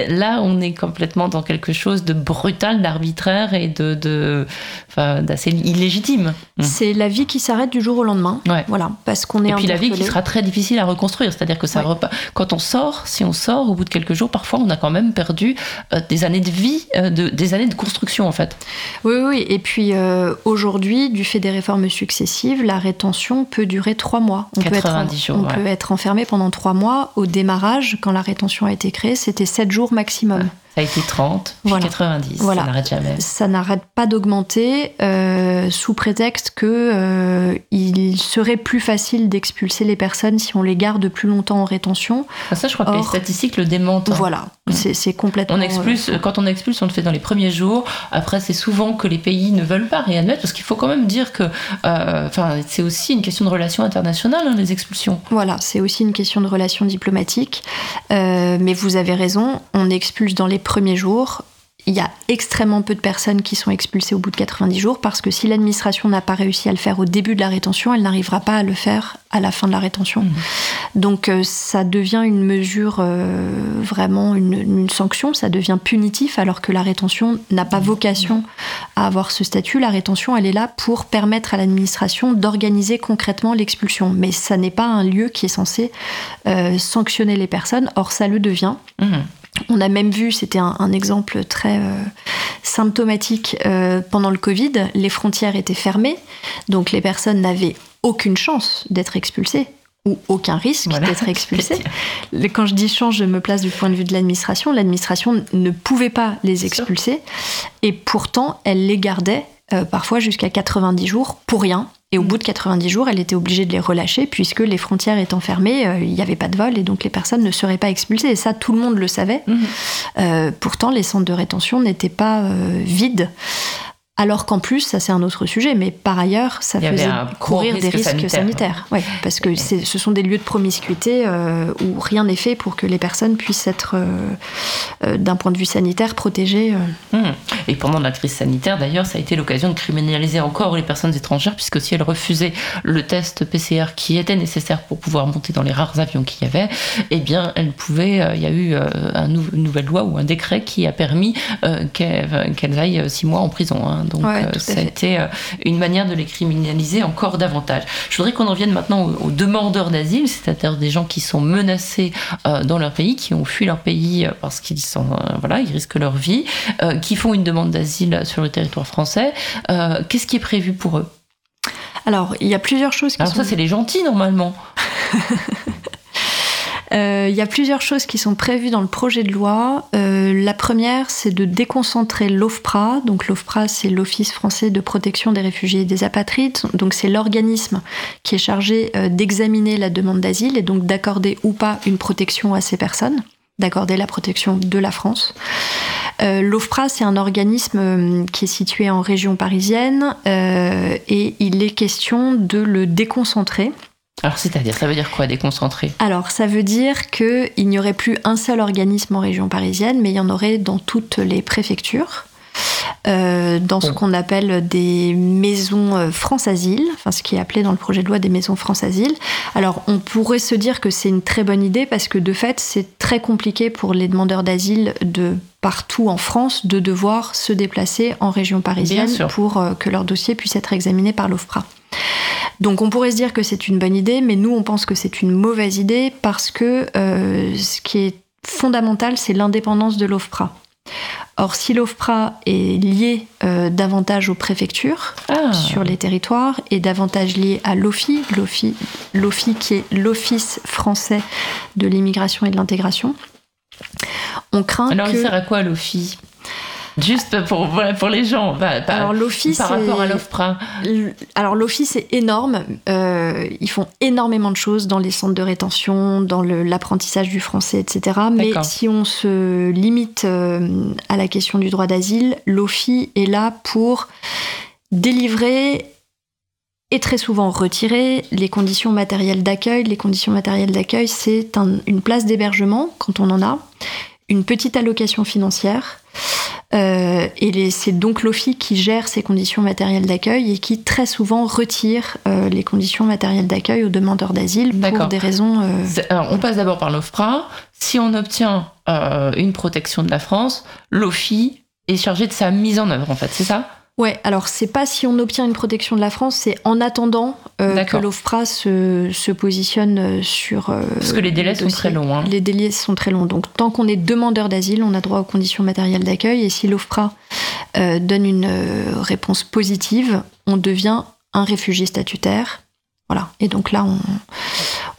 Speaker 1: là on est complètement dans quelque chose de brutal, d'arbitraire et de, d'assez illégitime.
Speaker 2: Mmh. C'est la vie qui s'arrête du jour au lendemain. Voilà, parce qu'on est.
Speaker 1: Et puis la vie qui sera très difficile à reconstruire, c'est-à-dire que ça quand on sort, si on sort au bout de quelques jours, parfois on a quand même perdu euh, des années de vie, euh, de, des années de construction en fait.
Speaker 2: Oui, oui. Et puis aujourd'hui, du fait des réformes successives, la rétention peut durer trois mois.
Speaker 1: On, peut être,
Speaker 2: on peut être enfermé pendant trois mois. Au démarrage, quand la rétention a été créée, c'était sept jours maximum.
Speaker 1: Ça a été 30, puis 90, ça n'arrête jamais.
Speaker 2: Ça n'arrête pas d'augmenter euh, sous prétexte que euh, il serait plus facile d'expulser les personnes si on les garde plus longtemps en rétention.
Speaker 1: Ah, ça, je crois que les statistiques le démentent. Hein.
Speaker 2: Voilà, c'est complètement.
Speaker 1: On expulse, euh, quand on expulse, on le fait dans les premiers jours. Après, c'est souvent que les pays ne veulent pas réadmettre, parce qu'il faut quand même dire que euh, enfin, c'est aussi une question de relations internationales, hein, les expulsions.
Speaker 2: Voilà, c'est aussi une question de relations diplomatiques. Mais vous avez raison, on expulse dans les premiers jours il y a extrêmement peu de personnes qui sont expulsées au bout de 90 jours parce que si l'administration n'a pas réussi à le faire au début de la rétention, elle n'arrivera pas à le faire à la fin de la rétention. Mmh. Donc euh, ça devient une mesure euh, vraiment une, sanction, ça devient punitif alors que la rétention n'a pas vocation à avoir ce statut. La rétention, elle est là pour permettre à l'administration d'organiser concrètement l'expulsion. Mais ça n'est pas un lieu qui est censé euh, sanctionner les personnes, or ça le devient. Mmh. On a même vu, c'était un, exemple très euh, symptomatique, euh, pendant le Covid, les frontières étaient fermées, donc les personnes n'avaient aucune chance d'être expulsées ou aucun risque d'être expulsées. Quand je dis chance, je me place du point de vue de l'administration. L'administration ne pouvait pas les expulser et pourtant elle les gardait euh, parfois jusqu'à 90 jours pour rien et au bout de 90 jours, elle était obligée de les relâcher puisque les frontières étant fermées, euh, il n'y avait pas de vol et donc les personnes ne seraient pas expulsées. Et ça, tout le monde le savait. Mhm. Euh, pourtant, les centres de rétention n'étaient pas euh, vides. Alors qu'en plus, ça c'est un autre sujet, mais par ailleurs, ça faisait courir des risques sanitaires. Ouais, parce que ce sont des lieux de promiscuité euh, où rien n'est fait pour que les personnes puissent être, euh, euh, d'un point de vue sanitaire, protégées.
Speaker 1: Mmh. Et pendant la crise sanitaire, d'ailleurs, ça a été l'occasion de criminaliser encore les personnes étrangères, puisque si elles refusaient le test PCR qui était nécessaire pour pouvoir monter dans les rares avions qu'il y avait, eh bien, elles pouvaient. Il y a eu une nouvelle loi ou un décret qui a permis qu'elles aillent six mois en prison. Hein. Donc euh, ça a été euh, une manière de les criminaliser encore davantage. Je voudrais qu'on en vienne maintenant aux, demandeurs d'asile, c'est-à-dire des gens qui sont menacés euh, dans leur pays, qui ont fui leur pays parce qu'ils sont voilà, ils risquent leur vie, qui font une demande d'asile sur le territoire français. Qu'est-ce qui est prévu pour eux?
Speaker 2: Alors, il y a plusieurs choses qui
Speaker 1: Alors ça, c'est les gentils, normalement.
Speaker 2: Euh, il y a plusieurs choses qui sont prévues dans le projet de loi. Euh, la première, c'est de déconcentrer l'OFPRA. Donc l'OFPRA, c'est l'Office français de protection des réfugiés et des apatrides. Donc c'est l'organisme qui est chargé euh, d'examiner la demande d'asile et donc d'accorder ou pas une protection à ces personnes, d'accorder la protection de la France. L'OFPRA, c'est un organisme qui est situé en région parisienne et il est question de le déconcentrer
Speaker 1: alors, c'est-à-dire, ça veut dire quoi, déconcentrer
Speaker 2: Alors, ça veut dire qu'il n'y aurait plus un seul organisme en région parisienne, mais il y en aurait dans toutes les préfectures. Euh, dans ce qu'on appelle des maisons euh, France Asile, enfin ce qui est appelé dans le projet de loi des maisons France Asile. Alors on pourrait se dire que c'est une très bonne idée parce que de fait c'est très compliqué pour les demandeurs d'asile de partout en France de devoir se déplacer en région parisienne pour euh, que leur dossier puisse être examiné par l'OFPRA. Donc on pourrait se dire que c'est une bonne idée, mais nous on pense que c'est une mauvaise idée parce que euh, ce qui est fondamental, c'est l'indépendance de l'OFPRA. Or, si l'OFPRA est lié euh, davantage aux préfectures ah. sur les territoires et davantage lié à l'OFI, l'OFI qui est l'Office français de l'immigration et de l'intégration, on craint
Speaker 1: Alors, il sert à quoi l'OFI Juste pour, pour les gens, alors, l'office par rapport à l'OFPRA.
Speaker 2: Alors l'office est énorme. Euh, ils font énormément de choses dans les centres de rétention, dans l'apprentissage du français, etc. Mais si on se limite euh, à la question du droit d'asile, l'OFI est là pour délivrer et très souvent retirer les conditions matérielles d'accueil. Les conditions matérielles d'accueil, c'est une place d'hébergement quand on en a, une petite allocation financière euh, et c'est donc l'OFI qui gère ces conditions matérielles d'accueil et qui très souvent retire euh, les conditions matérielles d'accueil aux demandeurs d'asile pour des raisons.
Speaker 1: Euh, on passe d'abord par l'OFPRA. Si on obtient une protection de la France, l'OFI est chargé de sa mise en œuvre, en fait, c'est ça?
Speaker 2: Ouais, alors c'est pas si on obtient une protection de la France, c'est en attendant euh, que l'OFPRA se, positionne euh, sur.
Speaker 1: Euh, Parce que les délais sont très longs. Hein.
Speaker 2: Les délais sont très longs. Donc tant qu'on est demandeur d'asile, on a droit aux conditions matérielles d'accueil. Et si l'OFPRA donne une réponse positive, on devient un réfugié statutaire. Voilà. Et donc là,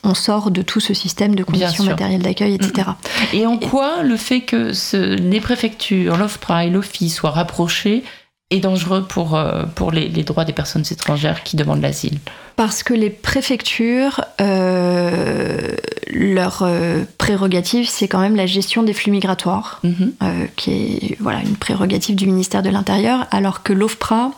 Speaker 2: on, sort de tout ce système de conditions matérielles d'accueil, etc.
Speaker 1: Et en quoi le fait que les préfectures, l'OFPRA et l'OFI soient rapprochés est dangereux pour, pour les, les droits des personnes étrangères qui demandent l'asile
Speaker 2: parce que les préfectures, euh, leur euh, prérogative, c'est quand même la gestion des flux migratoires, mhm. euh, qui est voilà, une prérogative du ministère de l'Intérieur, alors que l'OFPRA,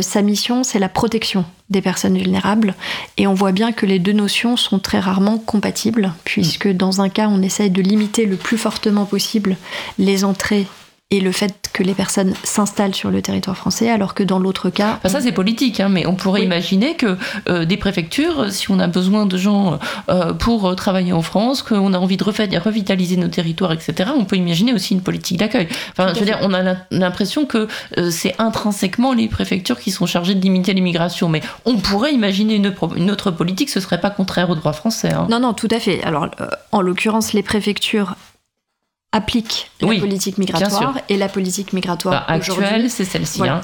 Speaker 2: sa mission, c'est la protection des personnes vulnérables. Et on voit bien que les deux notions sont très rarement compatibles, puisque dans un cas, on essaye de limiter le plus fortement possible les entrées et le fait que les personnes s'installent sur le territoire français, alors que dans l'autre cas...
Speaker 1: ça c'est politique, hein, mais on pourrait imaginer que euh, des préfectures, si on a besoin de gens euh, pour travailler en France, qu'on a envie de revitaliser nos territoires, etc., on peut imaginer aussi une politique d'accueil. Enfin, je veux dire, on a l'impression que euh, c'est intrinsèquement les préfectures qui sont chargées de limiter l'immigration, mais on pourrait imaginer une, une, autre politique, ce serait pas contraire au droit français. Hein.
Speaker 2: Non, non, tout à fait. Alors, en l'occurrence, les préfectures applique la politique migratoire et la politique migratoire
Speaker 1: bah, actuelle, c'est celle-ci. Hein.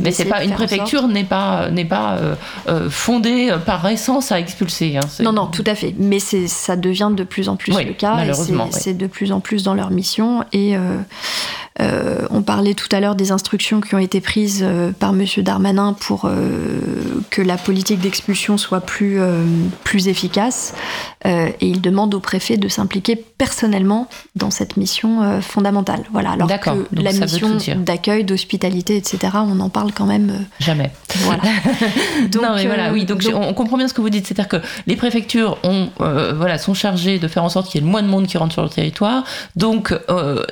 Speaker 1: Mais c'est pas une préfecture n'est pas n'est pas euh, euh, fondée euh, par essence à expulser. Hein.
Speaker 2: Non non tout à fait. Mais c'est ça devient de plus en plus le cas. C'est de plus en plus dans leur mission et on parlait tout à l'heure des instructions qui ont été prises par Monsieur Darmanin pour que la politique d'expulsion soit plus plus efficace et il demande au préfet de s'impliquer personnellement dans cette mission euh, fondamentale. Voilà. Alors que la mission d'accueil, d'hospitalité, etc., on en parle quand même. Euh,
Speaker 1: Jamais.
Speaker 2: Voilà.
Speaker 1: donc, non, mais voilà, oui. Donc, on comprend bien ce que vous dites, c'est-à-dire que les préfectures ont, euh, voilà, sont chargées de faire en sorte qu'il y ait le moins de monde qui rentre sur le territoire. Donc,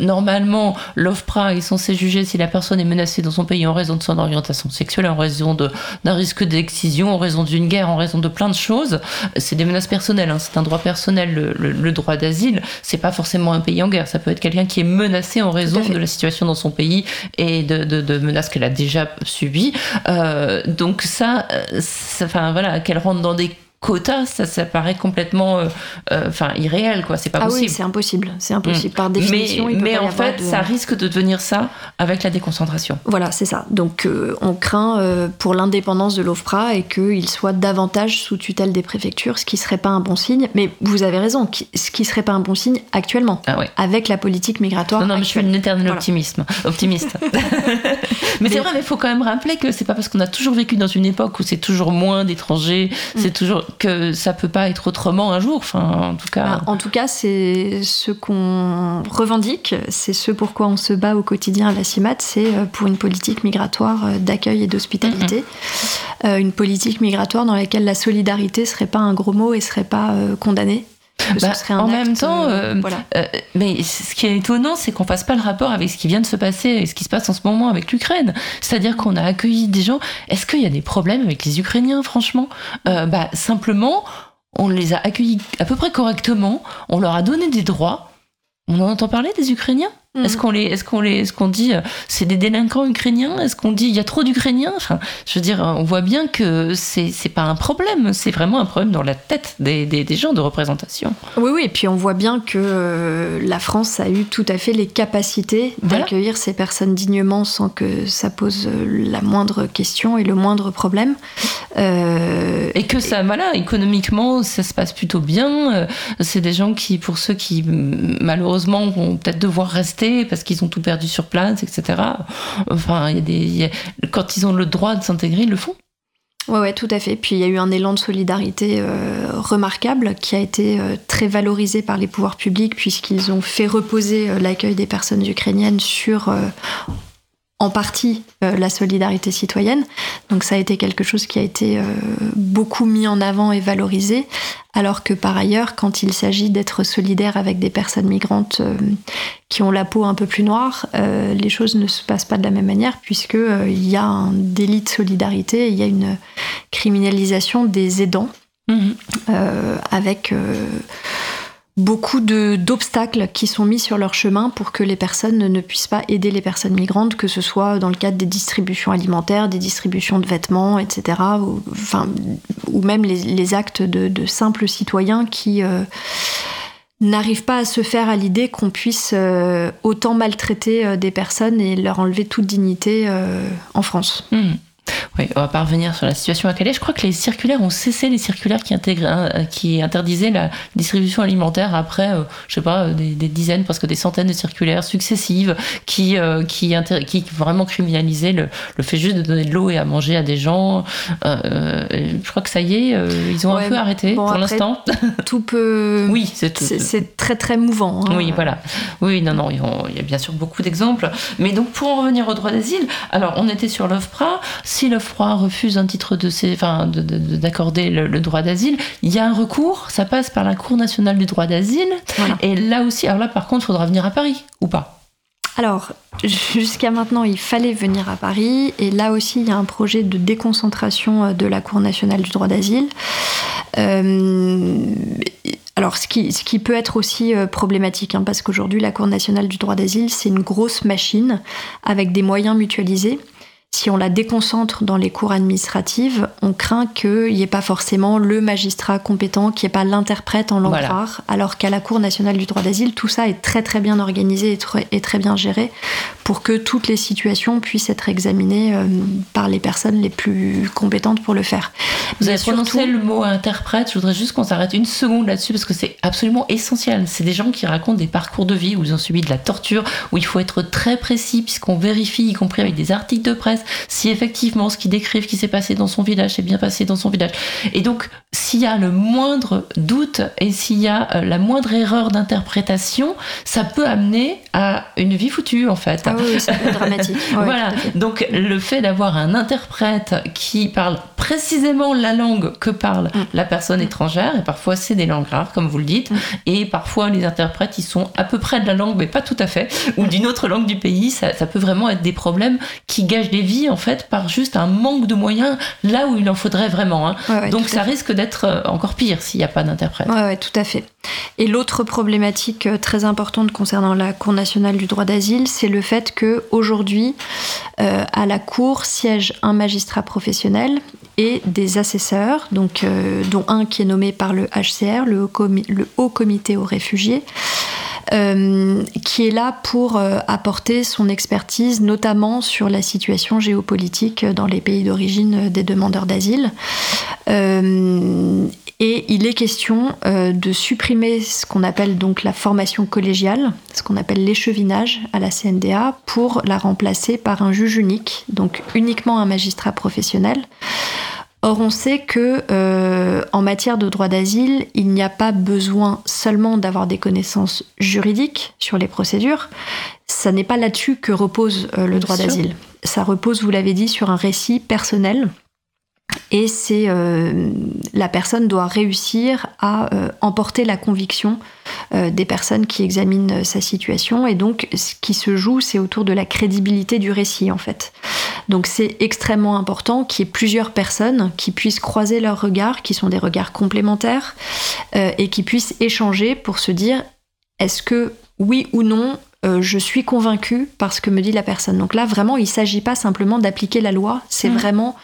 Speaker 1: normalement, l'OFPRA est censé juger si la personne est menacée dans son pays en raison de son orientation sexuelle, en raison d'un risque d'excision, en raison d'une guerre, en raison de plein de choses. C'est des menaces personnelles, hein. c'est un droit personnel, le, le droit d'asile. C'est pas forcément un pays en guerre, ça peut être quelqu'un qui est menacé en raison de la situation dans son pays et de, menaces qu'elle a déjà subies. Euh, donc ça, euh, ça, enfin voilà, qu'elle rentre dans des quota, ça, ça paraît complètement euh, euh, enfin irréel, quoi. C'est pas possible. Ah oui,
Speaker 2: c'est impossible. C'est impossible. Par définition,
Speaker 1: mais, mais en fait, ça risque de devenir ça avec la déconcentration.
Speaker 2: Voilà, c'est ça. Donc, euh, on craint pour l'indépendance de l'OFPRA et qu'il soit davantage sous tutelle des préfectures, ce qui serait pas un bon signe. Mais vous avez raison, ce qui serait pas un bon signe actuellement, ah avec la politique migratoire.
Speaker 1: Non, non, mais je suis un éternel optimiste. optimiste. mais, c'est vrai, mais il faut quand même rappeler que c'est pas parce qu'on a toujours vécu dans une époque où c'est toujours moins d'étrangers, c'est mm. toujours que ça peut pas être autrement un jour. Enfin, en tout cas.
Speaker 2: Bah, en tout cas, c'est ce qu'on revendique, c'est ce pourquoi on se bat au quotidien à la CIMAT, c'est euh, pour une politique migratoire euh, d'accueil et d'hospitalité, euh, une politique migratoire dans laquelle la solidarité serait pas un gros mot et serait pas condamnée.
Speaker 1: Bah, en même temps, voilà. mais ce qui est étonnant, c'est qu'on fasse pas le rapport avec ce qui vient de se passer et ce qui se passe en ce moment avec l'Ukraine. C'est-à-dire qu'on a accueilli des gens. Est-ce qu'il y a des problèmes avec les Ukrainiens, franchement? Bah, Simplement, on les a accueillis à peu près correctement, on leur a donné des droits. On en entend parler des Ukrainiens? Mm. Est-ce qu'on les, est-ce qu'on les, est-ce qu'on dit euh, c'est des délinquants ukrainiens? Est-ce qu'on dit il y a trop d'Ukrainiens? Enfin, je veux dire, on voit bien que c'est c'est pas un problème, c'est vraiment un problème dans la tête des, des, des, gens de représentation.
Speaker 2: Oui, oui, et puis on voit bien que euh, la France a eu tout à fait les capacités d'accueillir ces personnes dignement sans que ça pose euh, la moindre question et le moindre problème.
Speaker 1: et que ça, voilà, économiquement, ça se passe plutôt bien. C'est des gens qui, pour ceux qui malheureusement vont peut-être devoir rester parce qu'ils ont tout perdu sur place, etc. Enfin, il y a des, quand ils ont le droit de s'intégrer, ils le font.
Speaker 2: Ouais, ouais, tout à fait. Puis il y a eu un élan de solidarité euh, remarquable qui a été euh, très valorisé par les pouvoirs publics puisqu'ils ont fait reposer euh, l'accueil des personnes ukrainiennes sur en partie euh, la solidarité citoyenne. Donc ça a été quelque chose qui a été euh, beaucoup mis en avant et valorisé, alors que par ailleurs, quand il s'agit d'être solidaire avec des personnes migrantes euh, qui ont la peau un peu plus noire, les choses ne se passent pas de la même manière, puisqu'il y a un délit de solidarité, il y a une criminalisation des aidants, mmh. avec beaucoup d'obstacles qui sont mis sur leur chemin pour que les personnes ne puissent pas aider les personnes migrantes, que ce soit dans le cadre des distributions alimentaires, des distributions de vêtements, etc. Ou, enfin, ou même les, actes de, simples citoyens qui euh, n'arrivent pas à se faire à l'idée qu'on puisse euh, autant maltraiter euh, des personnes et leur enlever toute dignité en France.
Speaker 1: Mmh. Oui, on va pas revenir sur la situation à Calais. Je crois que les circulaires ont cessé, les circulaires qui, euh, qui interdisaient la distribution alimentaire après, euh, je sais pas, des, dizaines, presque des centaines de circulaires successives qui, euh, qui, qui vraiment criminalisaient le, le, fait juste de donner de l'eau et à manger à des gens. je crois que ça y est, ils ont un peu arrêté pour l'instant.
Speaker 2: Tout peut.
Speaker 1: oui,
Speaker 2: c'est très très mouvant.
Speaker 1: Hein. Oui, voilà. Oui, non, non, il y a bien sûr beaucoup d'exemples. Mais donc pour en revenir au droit d'asile, alors on était sur l'OFPRA si l'OFPRA refuse un titre de enfin, d'accorder le, droit d'asile, il y a un recours, ça passe par la Cour nationale du droit d'asile. Et là aussi, alors là par contre, il faudra venir à Paris ou pas?
Speaker 2: Alors, jusqu'à maintenant, il fallait venir à Paris, et là aussi, il y a un projet de déconcentration euh, de la Cour nationale du droit d'asile. Euh, alors, ce qui, ce qui, peut être aussi euh, problématique, hein, parce qu'aujourd'hui, la Cour nationale du droit d'asile, c'est une grosse machine avec des moyens mutualisés si on la déconcentre dans les cours administratives, on craint qu'il n'y ait pas forcément le magistrat compétent, qu'il n'y ait pas l'interprète en langue rare, alors qu'à la Cour nationale du droit d'asile, tout ça est très très bien organisé et très, bien géré pour que toutes les situations puissent être examinées euh, par les personnes les plus compétentes pour le faire.
Speaker 1: Vous avez prononcé le mot interprète, je voudrais juste qu'on s'arrête une seconde là-dessus parce que c'est absolument essentiel. C'est des gens qui racontent des parcours de vie où ils ont subi de la torture, où il faut être très précis puisqu'on vérifie, y compris avec des articles de presse, si effectivement ce qu'ils décrivent qui s'est passé dans son village s'est bien passé dans son village. Et donc, s'il y a le moindre doute et s'il y a euh, la moindre erreur d'interprétation, ça peut amener à une vie foutue en fait.
Speaker 2: Ah oui, ça peut être dramatique.
Speaker 1: voilà. Donc, le fait d'avoir un interprète qui parle précisément la langue que parle mm. la personne étrangère, et parfois c'est des langues rares, comme vous le dites, mm. et parfois les interprètes, ils sont à peu près de la langue, mais pas tout à fait, ou d'une autre langue du pays, ça, ça peut vraiment être des problèmes qui gâchent des vies en fait par juste un manque de moyens là où il en faudrait vraiment. Hein. Donc ça risque d'être euh, encore pire s'il n'y a pas d'interprète.
Speaker 2: Oui, tout à fait. Et l'autre problématique euh, très importante concernant la Cour nationale du droit d'asile, c'est le fait que aujourd'hui, euh, à la Cour siège un magistrat professionnel et des assesseurs, donc, dont un qui est nommé par le HCR, le Haut Comité aux réfugiés. Euh, qui est là pour euh, apporter son expertise, notamment sur la situation géopolitique dans les pays d'origine des demandeurs d'asile. Euh, et il est question de supprimer ce qu'on appelle donc la formation collégiale, ce qu'on appelle l'échevinage à la CNDA, pour la remplacer par un juge unique, donc uniquement un magistrat professionnel. Or, on sait que euh, en matière de droit d'asile, il n'y a pas besoin seulement d'avoir des connaissances juridiques sur les procédures. Ça n'est pas là-dessus que repose euh, le droit d'asile. Ça repose, vous l'avez dit, sur un récit personnel et c'est euh, la personne doit réussir à euh, emporter la conviction euh, des personnes qui examinent sa situation. Et donc ce qui se joue c'est autour de la crédibilité du récit en fait. Donc c'est extrêmement important qu'il y ait plusieurs personnes qui puissent croiser leurs regards qui sont des regards complémentaires et qui puissent échanger pour se dire est-ce que oui ou non euh, je suis convaincu par ce que me dit la personne. Donc là, vraiment, il ne s'agit pas simplement d'appliquer la loi, c'est mm. vraiment...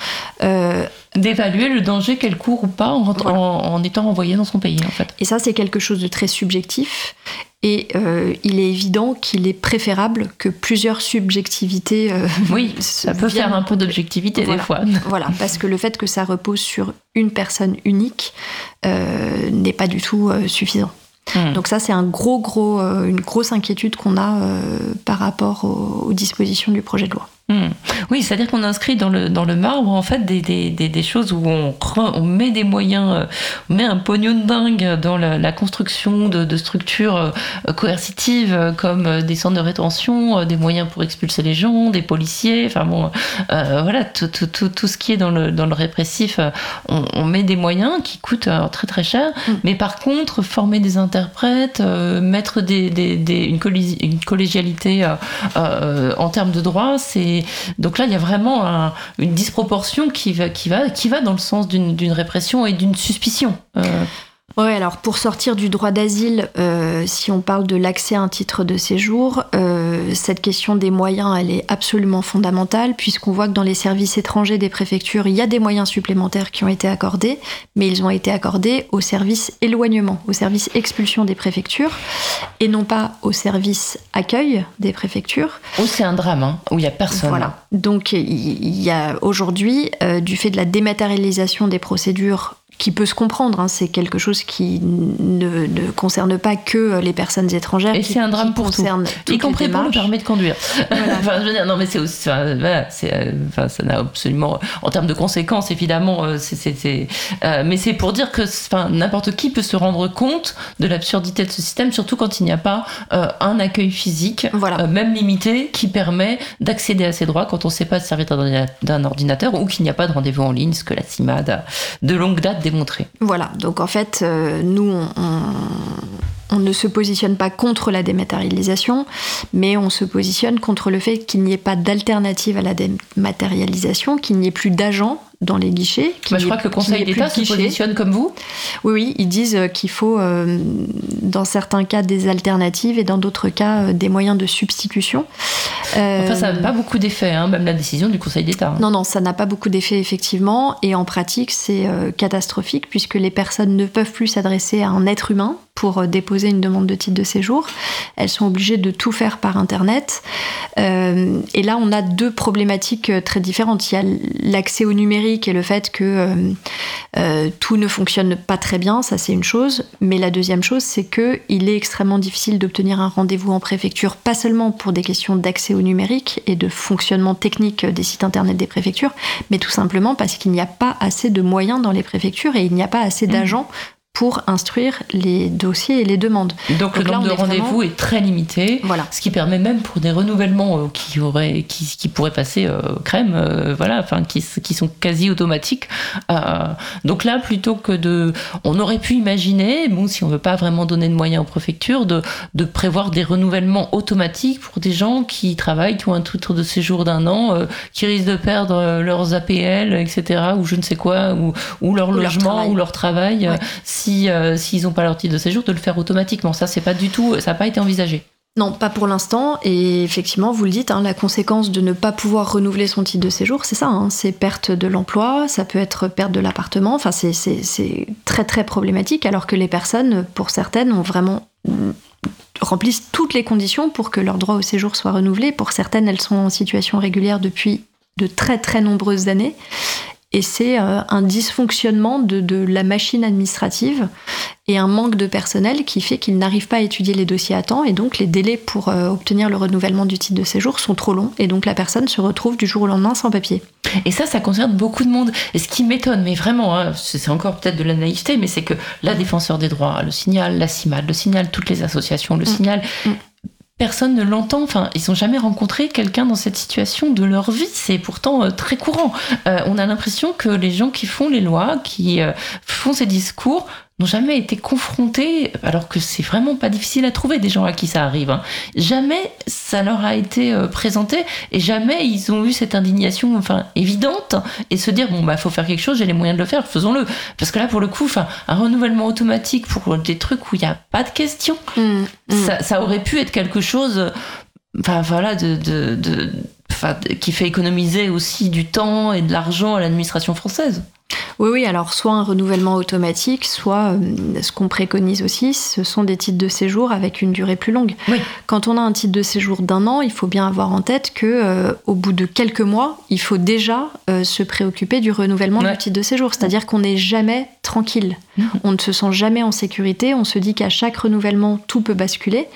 Speaker 1: Euh, D'évaluer le danger qu'elle court ou pas en, étant renvoyée dans son pays, en fait.
Speaker 2: Et ça, c'est quelque chose de très subjectif. Et euh, il est évident qu'il est préférable que plusieurs subjectivités.
Speaker 1: oui, ça peut faire un peu d'objectivité des fois.
Speaker 2: voilà, parce que le fait que ça repose sur une personne unique n'est pas du tout suffisant. Hmm. Donc ça, c'est un gros, gros, euh, une grosse inquiétude qu'on a euh, par rapport aux dispositions du projet de loi.
Speaker 1: Hmm. Oui, c'est-à-dire qu'on inscrit dans le, dans le marbre en fait des, des, des, choses où on, on, met des moyens, euh, on met un pognon de dingue dans la, construction de, de, structures euh, coercitives euh, comme des centres de rétention, des moyens pour expulser les gens, des policiers, enfin bon, voilà, tout, tout, tout, tout, ce qui est dans le, dans le répressif, on, on met des moyens qui coûtent très très cher, hmm. mais par contre, former des interprètes, mettre des, une, une, collégialité en termes de droit, c'est donc là, il y a vraiment une disproportion qui va, dans le sens d'une répression et d'une suspicion. Euh,
Speaker 2: Oui, alors pour sortir du droit d'asile, euh, si on parle de l'accès à un titre de séjour, euh, cette question des moyens, elle est absolument fondamentale, puisqu'on voit que dans les services étrangers des préfectures, il y a des moyens supplémentaires qui ont été accordés, mais ils ont été accordés au service éloignement, au service expulsion des préfectures, et non pas au service accueil des préfectures.
Speaker 1: Oh, c'est un drame, hein, où il n'y a personne.
Speaker 2: Voilà. Donc il y a aujourd'hui, euh, du fait de la dématérialisation des procédures qui peut se comprendre. Hein. C'est quelque chose qui ne, concerne pas que les personnes étrangères.
Speaker 1: Et c'est un drame pour tout, y compris pour le permis de conduire. enfin, je veux dire, non, mais c'est aussi, voilà, euh, enfin, ça n'a absolument, en termes de conséquences, évidemment, euh, c'est, euh, mais c'est pour dire que, enfin, n'importe qui peut se rendre compte de l'absurdité de ce système, surtout quand il n'y a pas un accueil physique, voilà. même limité, qui permet d'accéder à ses droits quand on ne sait pas se servir d'un ordinateur ou qu'il n'y a pas de rendez-vous en ligne, ce que la CIMAD a de longue date
Speaker 2: Voilà, donc en fait, euh, nous, on, ne se positionne pas contre la dématérialisation, mais on se positionne contre le fait qu'il n'y ait pas d'alternative à la dématérialisation, qu'il n'y ait plus d'agents dans les guichets.
Speaker 1: Bah, je crois que le Conseil d'État se positionne comme vous.
Speaker 2: Oui, oui, ils disent euh, qu'il faut, euh, dans certains cas, des alternatives et dans d'autres cas, euh, des moyens de substitution.
Speaker 1: Enfin, ça n'a pas beaucoup d'effet, hein, même la décision du Conseil d'État. Hein.
Speaker 2: Non, non, ça n'a pas beaucoup d'effet, effectivement. Et en pratique, c'est catastrophique puisque les personnes ne peuvent plus s'adresser à un être humain pour déposer une demande de titre de séjour. Elles sont obligées de tout faire par Internet. et là, on a deux problématiques très différentes. Il y a l'accès au numérique et le fait que euh, euh, tout ne fonctionne pas très bien, ça c'est une chose. Mais la deuxième chose, c'est que il est extrêmement difficile d'obtenir un rendez-vous en préfecture, pas seulement pour des questions d'accès au numérique et de fonctionnement technique des sites internet des préfectures, mais tout simplement parce qu'il n'y a pas assez de moyens dans les préfectures et il n'y a pas assez mmh. d'agents pour instruire les dossiers et les demandes.
Speaker 1: Donc, le nombre de rendez-vous est très limité,
Speaker 2: voilà.
Speaker 1: ce qui permet même pour des renouvellements euh, qui, auraient, qui, qui pourraient passer euh, crème, euh, voilà, enfin qui, qui, sont quasi automatiques. donc là, plutôt que de, on aurait pu imaginer, bon, si on veut pas vraiment donner de moyens aux préfectures, de, de prévoir des renouvellements automatiques pour des gens qui travaillent, qui ont un titre de séjour d'un an, qui risquent de perdre leurs APL, etc., ou je ne sais quoi, ou, ou leur logement, ou leur travail si euh, s'ils n'ont pas leur titre de séjour, de le faire automatiquement. Ça, c'est pas du tout, ça n'a pas été envisagé.
Speaker 2: Non, pas pour l'instant. Et effectivement, vous le dites, hein, la conséquence de ne pas pouvoir renouveler son titre de séjour, c'est ça. Hein, c'est perte de l'emploi, ça peut être perte de l'appartement. Enfin, c'est très très problématique. Alors que les personnes, pour certaines, ont vraiment remplissent toutes les conditions pour que leur droit au séjour soit renouvelé. Pour certaines, elles sont en situation régulière depuis de très très nombreuses années et c'est euh, un dysfonctionnement de, la machine administrative et un manque de personnel qui fait qu'ils n'arrivent pas à étudier les dossiers à temps et donc les délais pour euh, obtenir le renouvellement du titre de séjour sont trop longs et donc la personne se retrouve du jour au lendemain sans papier.
Speaker 1: Et ça, ça concerne beaucoup de monde. Et ce qui m'étonne, mais vraiment, hein, c'est encore peut-être de la naïveté, mais c'est que la défenseur des droits, le signal, la CIMAD, le signal, toutes les associations, le mmh. signal, mmh personne ne l'entend. Enfin, ils n'ont jamais rencontré quelqu'un dans cette situation de leur vie. C'est pourtant euh, très courant. Euh, on a l'impression que les gens qui font les lois, qui euh, font ces discours, n'ont jamais été confrontés, alors que c'est vraiment pas difficile à trouver des gens à qui ça arrive. Hein. Jamais ça leur a été euh, présenté et jamais ils ont eu cette indignation enfin évidente et se dire bon bah faut faire quelque chose, j'ai les moyens de le faire, faisons-le. Parce que là pour le coup, enfin un renouvellement automatique pour des trucs où il n'y a pas de questions, mmh, mmh. Ça, aurait pu être quelque chose, enfin voilà de, de, de qui fait économiser aussi du temps et de l'argent à l'administration française.
Speaker 2: Oui, oui, alors soit un renouvellement automatique, soit euh, ce qu'on préconise aussi, ce sont des titres de séjour avec une durée plus longue. Quand on a un titre de séjour d'un an, il faut bien avoir en tête que euh, au bout de quelques mois, il faut déjà euh, se préoccuper du renouvellement du titre de séjour. C'est-à-dire qu'on n'est jamais tranquille. On ne se sent jamais en sécurité. On se dit qu'à chaque renouvellement, tout peut basculer.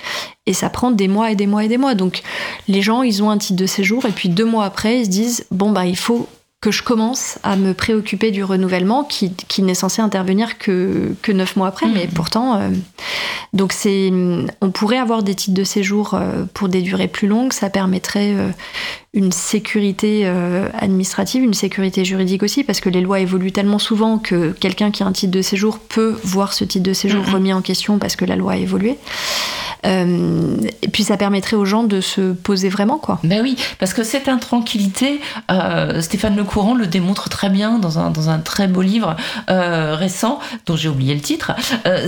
Speaker 2: Et ça prend des mois et des mois et des mois. Donc les gens, ils ont un titre de séjour et puis deux mois après, ils se disent bon bah il faut que je commence à me préoccuper du renouvellement qui, qui n'est censé intervenir que, que neuf mois après, mais mmh. pourtant, euh, donc c'est, on pourrait avoir des titres de séjour euh, pour des durées plus longues, ça permettrait euh, une sécurité euh, administrative, une sécurité juridique aussi, parce que les lois évoluent tellement souvent que quelqu'un qui a un titre de séjour peut voir ce titre de séjour remis en question parce que la loi a évolué. Euh, et puis ça permettrait aux gens de se poser vraiment, quoi.
Speaker 1: Ben oui, parce que cette intranquillité, euh, Stéphane Le Courant le démontre très bien dans un, dans un très beau livre euh, récent, dont j'ai oublié le titre.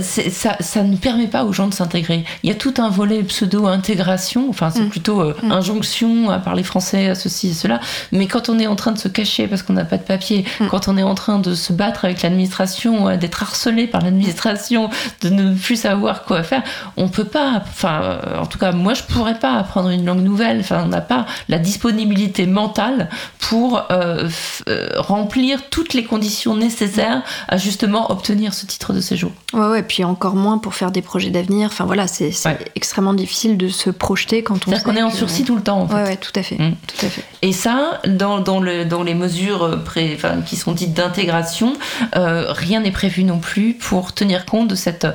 Speaker 1: ça, ça ne permet pas aux gens de s'intégrer. Il y a tout un volet pseudo-intégration, enfin c'est mm. plutôt mm. injonction à parler français, à ceci et cela, mais quand on est en train de se cacher parce qu'on n'a pas de papier, mm. quand on est en train de se battre avec l'administration, d'être harcelé par l'administration, de ne plus savoir quoi faire, on peut pas enfin, euh, en tout cas, moi, je pourrais pas apprendre une langue nouvelle. Enfin, on n'a pas la disponibilité mentale pour euh, euh, remplir toutes les conditions nécessaires à justement obtenir ce titre de séjour.
Speaker 2: Ouais, ouais, puis encore moins pour faire des projets d'avenir. Enfin, voilà, c'est extrêmement difficile de se projeter quand on.
Speaker 1: C'est-à-dire qu'on est en sursis tout le temps. En fait.
Speaker 2: Ouais, tout à fait, mm. Tout.
Speaker 1: Et ça, dans, dans, le, dans les mesures pré, enfin, qui sont dites d'intégration, rien n'est prévu non plus pour tenir compte de cette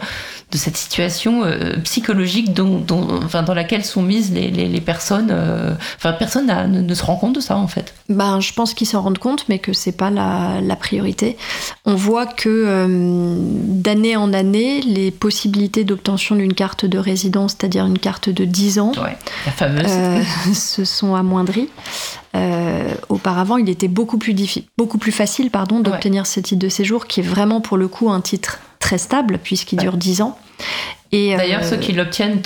Speaker 1: de cette situation euh, psychologique dont, enfin, dans laquelle sont mises les, les, personnes. Euh, enfin, personne ne, se rend compte de ça en fait.
Speaker 2: Ben, je pense qu'ils s'en rendent compte, mais que c'est pas la, la, priorité. On voit que euh, d'année en année, les possibilités d'obtention d'une carte de résidence, c'est-à-dire une carte de 10 ans,
Speaker 1: la fameuse.
Speaker 2: se sont amoindries. auparavant, il était beaucoup plus, beaucoup plus facile d'obtenir ce titre de séjour, qui est vraiment pour le coup un titre très stable puisqu'il dure 10 ans.
Speaker 1: Et D'ailleurs, euh, ceux qui l'obtiennent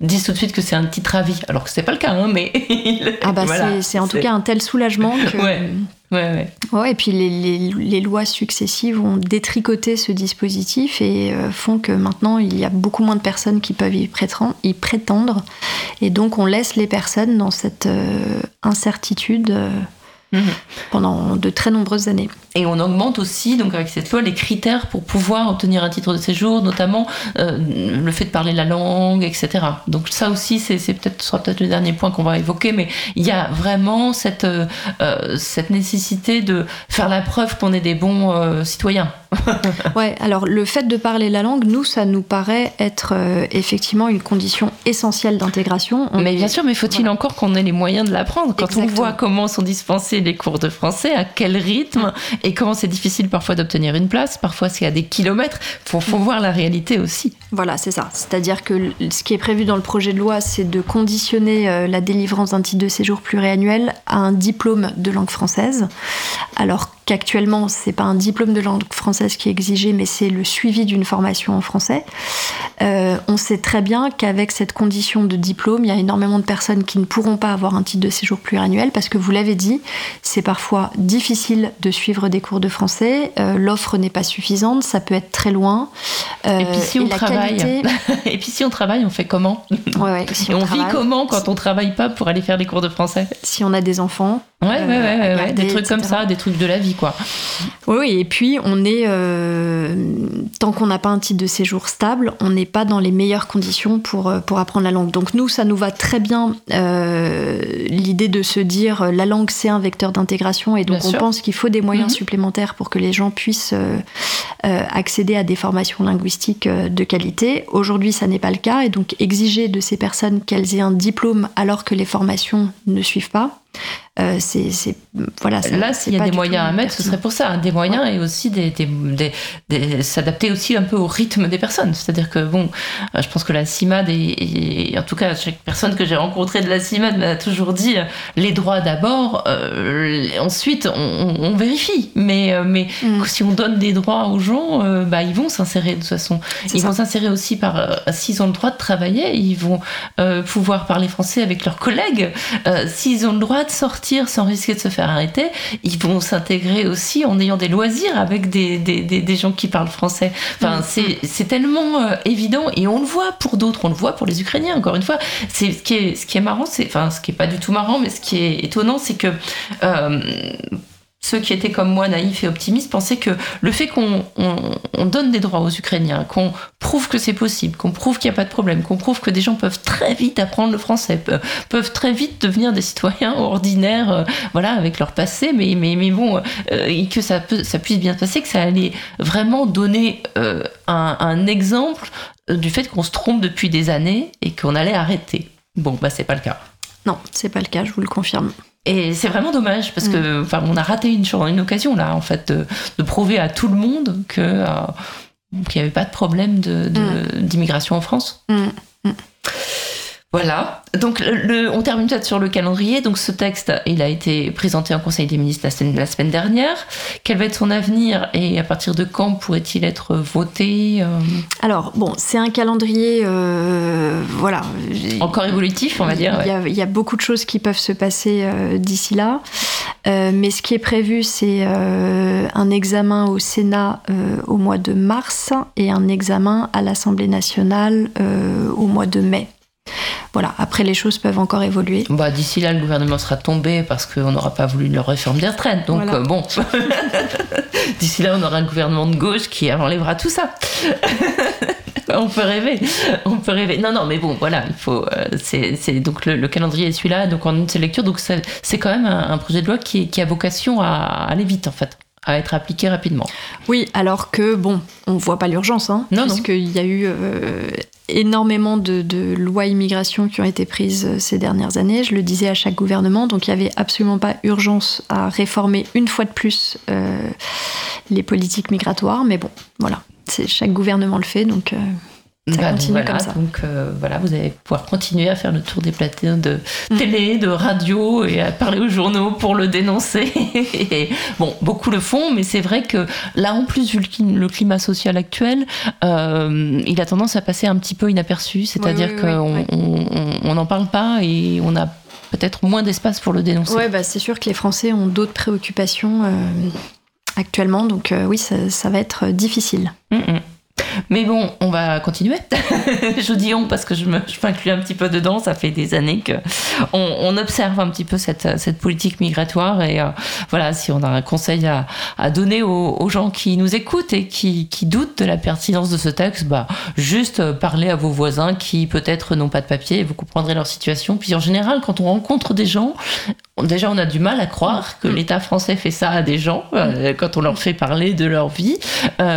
Speaker 1: disent tout de suite que c'est un titre à vie, alors que c'est pas le cas, hein, mais.
Speaker 2: ah bah c'est en tout cas un tel soulagement que.
Speaker 1: ouais. Ouais,
Speaker 2: ouais. et puis les, les, lois successives ont détricoté ce dispositif et euh, font que maintenant il y a beaucoup moins de personnes qui peuvent y prétendre. Y prétendre et donc on laisse les personnes dans cette euh, incertitude. Mhm. pendant de très nombreuses années.
Speaker 1: Et on augmente aussi, donc avec cette loi, les critères pour pouvoir obtenir un titre de séjour, notamment euh, le fait de parler la langue, etc. Donc ça aussi, c'est peut-être sera peut-être le dernier point qu'on va évoquer, mais il y a vraiment cette euh, euh, cette nécessité de faire la preuve qu'on est des bons citoyens.
Speaker 2: ouais, alors le fait de parler la langue, nous, ça nous paraît être effectivement une condition essentielle d'intégration.
Speaker 1: Mais bien sûr, mais faut-il encore qu'on ait les moyens de l'apprendre? Quand on voit comment sont dispensés les cours de français, à quel rythme, et comment c'est difficile parfois d'obtenir une place, parfois c'est à des kilomètres. Il faut, voir la réalité aussi.
Speaker 2: Voilà, c'est ça. C'est-à-dire que ce qui est prévu dans le projet de loi, c'est de conditionner euh, la délivrance d'un titre de séjour pluriannuel à un diplôme de langue française. Alors qu'actuellement, c'est pas un diplôme de langue française qui est exigé, mais c'est le suivi d'une formation en français. Euh, on sait très bien qu'avec cette condition de diplôme, il y a énormément de personnes qui ne pourront pas avoir un titre de séjour pluriannuel parce que vous l'avez dit, c'est parfois difficile de suivre des cours de français, euh, l'offre n'est pas suffisante, ça peut être très loin.
Speaker 1: Euh, et puis si on travaille, et puis si on travaille, on fait comment?
Speaker 2: Ouais,
Speaker 1: Et on, vit comment quand on travaille pas pour aller faire des cours de français?
Speaker 2: Si on a des enfants,
Speaker 1: Ouais, ouais, ouais, ouais, des trucs comme ça, des trucs de la vie, quoi.
Speaker 2: Oui, et puis on est, euh, tant qu'on n'a pas un titre de séjour stable, on n'est pas dans les meilleures conditions pour, euh, pour apprendre la langue. Donc nous, ça nous va très bien euh, l'idée de se dire la langue c'est un vecteur d'intégration et donc on pense qu'il faut des moyens mhm. supplémentaires pour que les gens puissent accéder à des formations linguistiques de qualité. Aujourd'hui, ça n'est pas le cas et donc exiger de ces personnes qu'elles aient un diplôme alors que les formations ne suivent pas, euh, c'est, voilà.
Speaker 1: Là, s'il y a des moyens à mettre, ce serait pour ça. Hein. Des moyens et aussi des, des, s'adapter aussi un peu au rythme des personnes. C'est-à-dire que, bon, euh, je pense que la CIMAD, et, en tout cas, chaque personne que j'ai rencontrée de la CIMAD m'a toujours dit euh, les droits d'abord, ensuite on, vérifie. Mais, mais mm. si on donne des droits aux gens, bah, ils vont s'insérer de toute façon. ils vont s'insérer aussi par, s'ils ont le droit de travailler, ils vont pouvoir parler français avec leurs collègues. s'ils ont le droit de sortir sans risquer de se faire arrêter, ils vont s'intégrer aussi en ayant des loisirs avec des, des, des, gens qui parlent français. Enfin, mm. c'est tellement euh, évident et on le voit pour d'autres, on le voit pour les Ukrainiens, encore une fois. C'est ce qui est, ce qui est marrant, c'est, enfin, ce qui est pas du tout marrant, mais ce qui est étonnant, c'est que euh, ceux qui étaient comme moi naïfs et optimistes pensaient que le fait qu'on donne des droits aux Ukrainiens, qu'on prouve que c'est possible, qu'on prouve qu'il n'y a pas de problème, qu'on prouve que des gens peuvent très vite apprendre le français, peuvent très vite devenir des citoyens ordinaires, euh, voilà, avec leur passé, mais, bon, euh, que ça, puisse bien passer, que ça allait vraiment donner euh, un, un exemple du fait qu'on se trompe depuis des années et qu'on allait arrêter. Bon, bah c'est pas le cas.
Speaker 2: Non, c'est pas le cas, je vous le confirme.
Speaker 1: Et c'est vraiment dommage parce que, enfin, on a raté une, une occasion là, en fait, de, prouver à tout le monde que euh, qu'il n'y avait pas de problème d'immigration de, en France. Voilà. Donc, le, on termine peut-être sur le calendrier. Donc, ce texte, il a été présenté en Conseil des ministres la semaine, la semaine dernière. Quel va être son avenir et à partir de quand pourrait-il être voté
Speaker 2: euh? Alors, bon, c'est un calendrier, euh, voilà.
Speaker 1: Encore évolutif, on va dire.
Speaker 2: Il y, a, beaucoup de choses qui peuvent se passer euh, d'ici là. mais ce qui est prévu, c'est un examen au Sénat au mois de mars et un examen à l'Assemblée nationale au mois de mai. Voilà, après les choses peuvent encore évoluer.
Speaker 1: Bah, D'ici là, le gouvernement sera tombé parce qu'on n'aura pas voulu leur réforme des retraites. Donc euh, bon, d'ici là, on aura un gouvernement de gauche qui enlèvera tout ça. on peut rêver, on peut rêver. Non, non, mais bon, voilà, il faut. Euh, c'est donc le, calendrier est celui-là, donc en une seule lecture. Donc c'est quand même un, projet de loi qui, a vocation à aller vite, en fait à être appliqué rapidement.
Speaker 2: Oui, alors que, bon, on voit pas l'urgence, hein, puisqu'il y a eu euh, énormément de, lois immigration qui ont été prises euh, ces dernières années. Je le disais à chaque gouvernement, donc il n'y avait absolument pas urgence à réformer une fois de plus euh, les politiques migratoires. Mais bon, voilà, chaque gouvernement le fait, donc. Euh, ça bah, continue
Speaker 1: comme
Speaker 2: ça.
Speaker 1: Donc voilà, vous allez pouvoir continuer à faire le tour des plateaux de mm. télé, de radio et à parler aux journaux pour le dénoncer. bon, beaucoup le font, mais c'est vrai que là, en plus, vu le, climat social actuel, euh, il a tendance à passer un petit peu inaperçu. C'est-à-dire qu'on n'en parle pas et on a peut-être moins d'espace pour le dénoncer.
Speaker 2: Oui, bah, c'est sûr que les Français ont d'autres préoccupations euh, actuellement, donc euh, oui, ça, va être difficile. Mm, mm.
Speaker 1: Mais bon, on va continuer. je dis on parce que je m'inclus un petit peu dedans. Ça fait des années que on, observe un petit peu cette, cette politique migratoire. Et euh, voilà, si on a un conseil à, à donner aux, gens qui nous écoutent et qui, qui, doutent de la pertinence de ce texte, bah, juste euh, parler à vos voisins qui peut-être n'ont pas de papier et vous comprendrez leur situation. Puis en général, quand on rencontre des gens, déjà on a du mal à croire que mm. l'État français fait ça à des gens euh, quand on leur fait parler de leur vie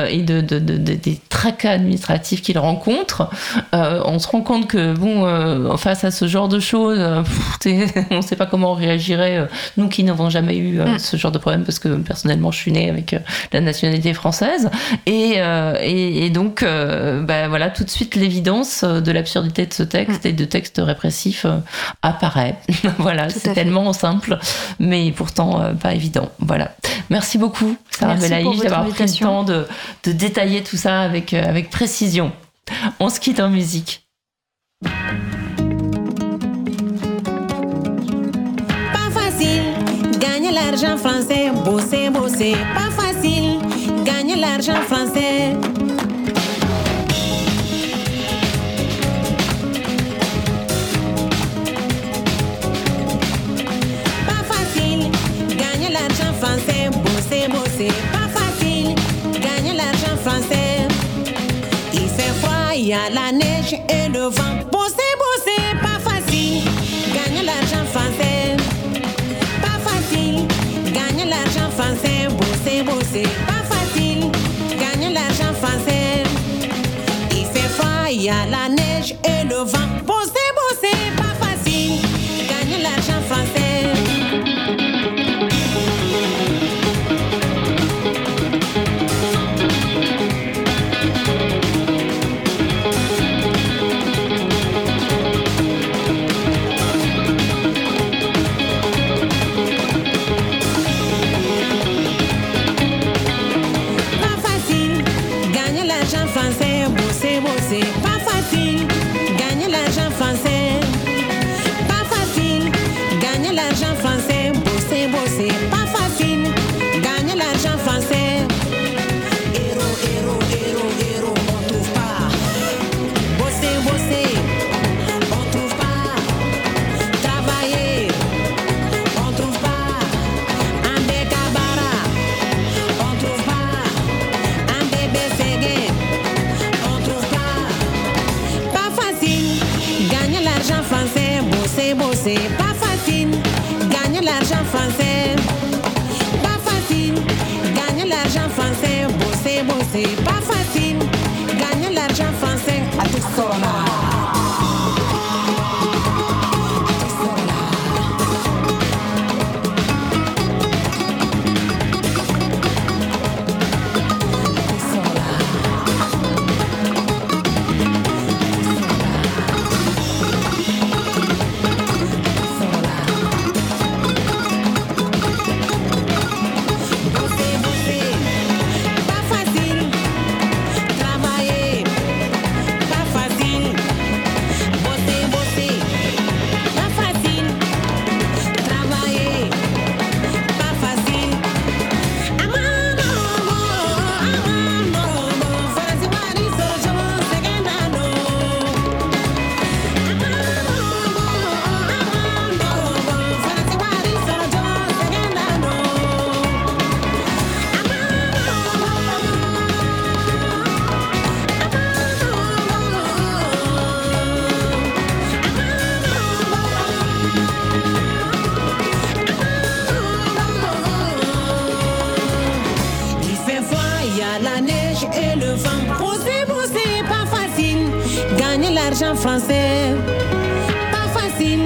Speaker 1: et de, de, de, des tracas administratifs qu'ils rencontrent, euh, on se rend compte que, bon, euh, face à ce genre de choses, euh, on ne sait pas comment on réagirait, nous qui n'avons jamais eu mm. ce genre de problème, parce que personnellement, je suis née avec la nationalité française. Et, et, donc, bah, voilà, tout de suite, l'évidence de l'absurdité de ce texte mm. et de texte répressif apparaît. voilà, c'est tellement simple, mais pourtant pas évident. Voilà. Merci beaucoup, Sarah Belaïch, d'avoir pris le temps de, de détailler tout ça avec, avec avec précision. On se quitte en musique. Pas facile, gagner l'argent français, bosser, bosser. Pas facile, gagner l'argent français. Y a la neige et le vent. Bosser, bosser, pas facile. Gagner l'argent français. Pas facile. Gagner l'argent français. Bosser, bosser, pas facile. Gagner l'argent français. Il fait froid, il y la neige et le vent. Bosser,
Speaker 4: français. Pas facile,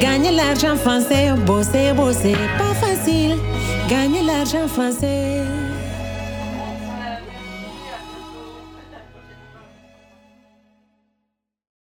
Speaker 4: gagner l'argent français. Bosser, bosser, pas facile, gagner l'argent français.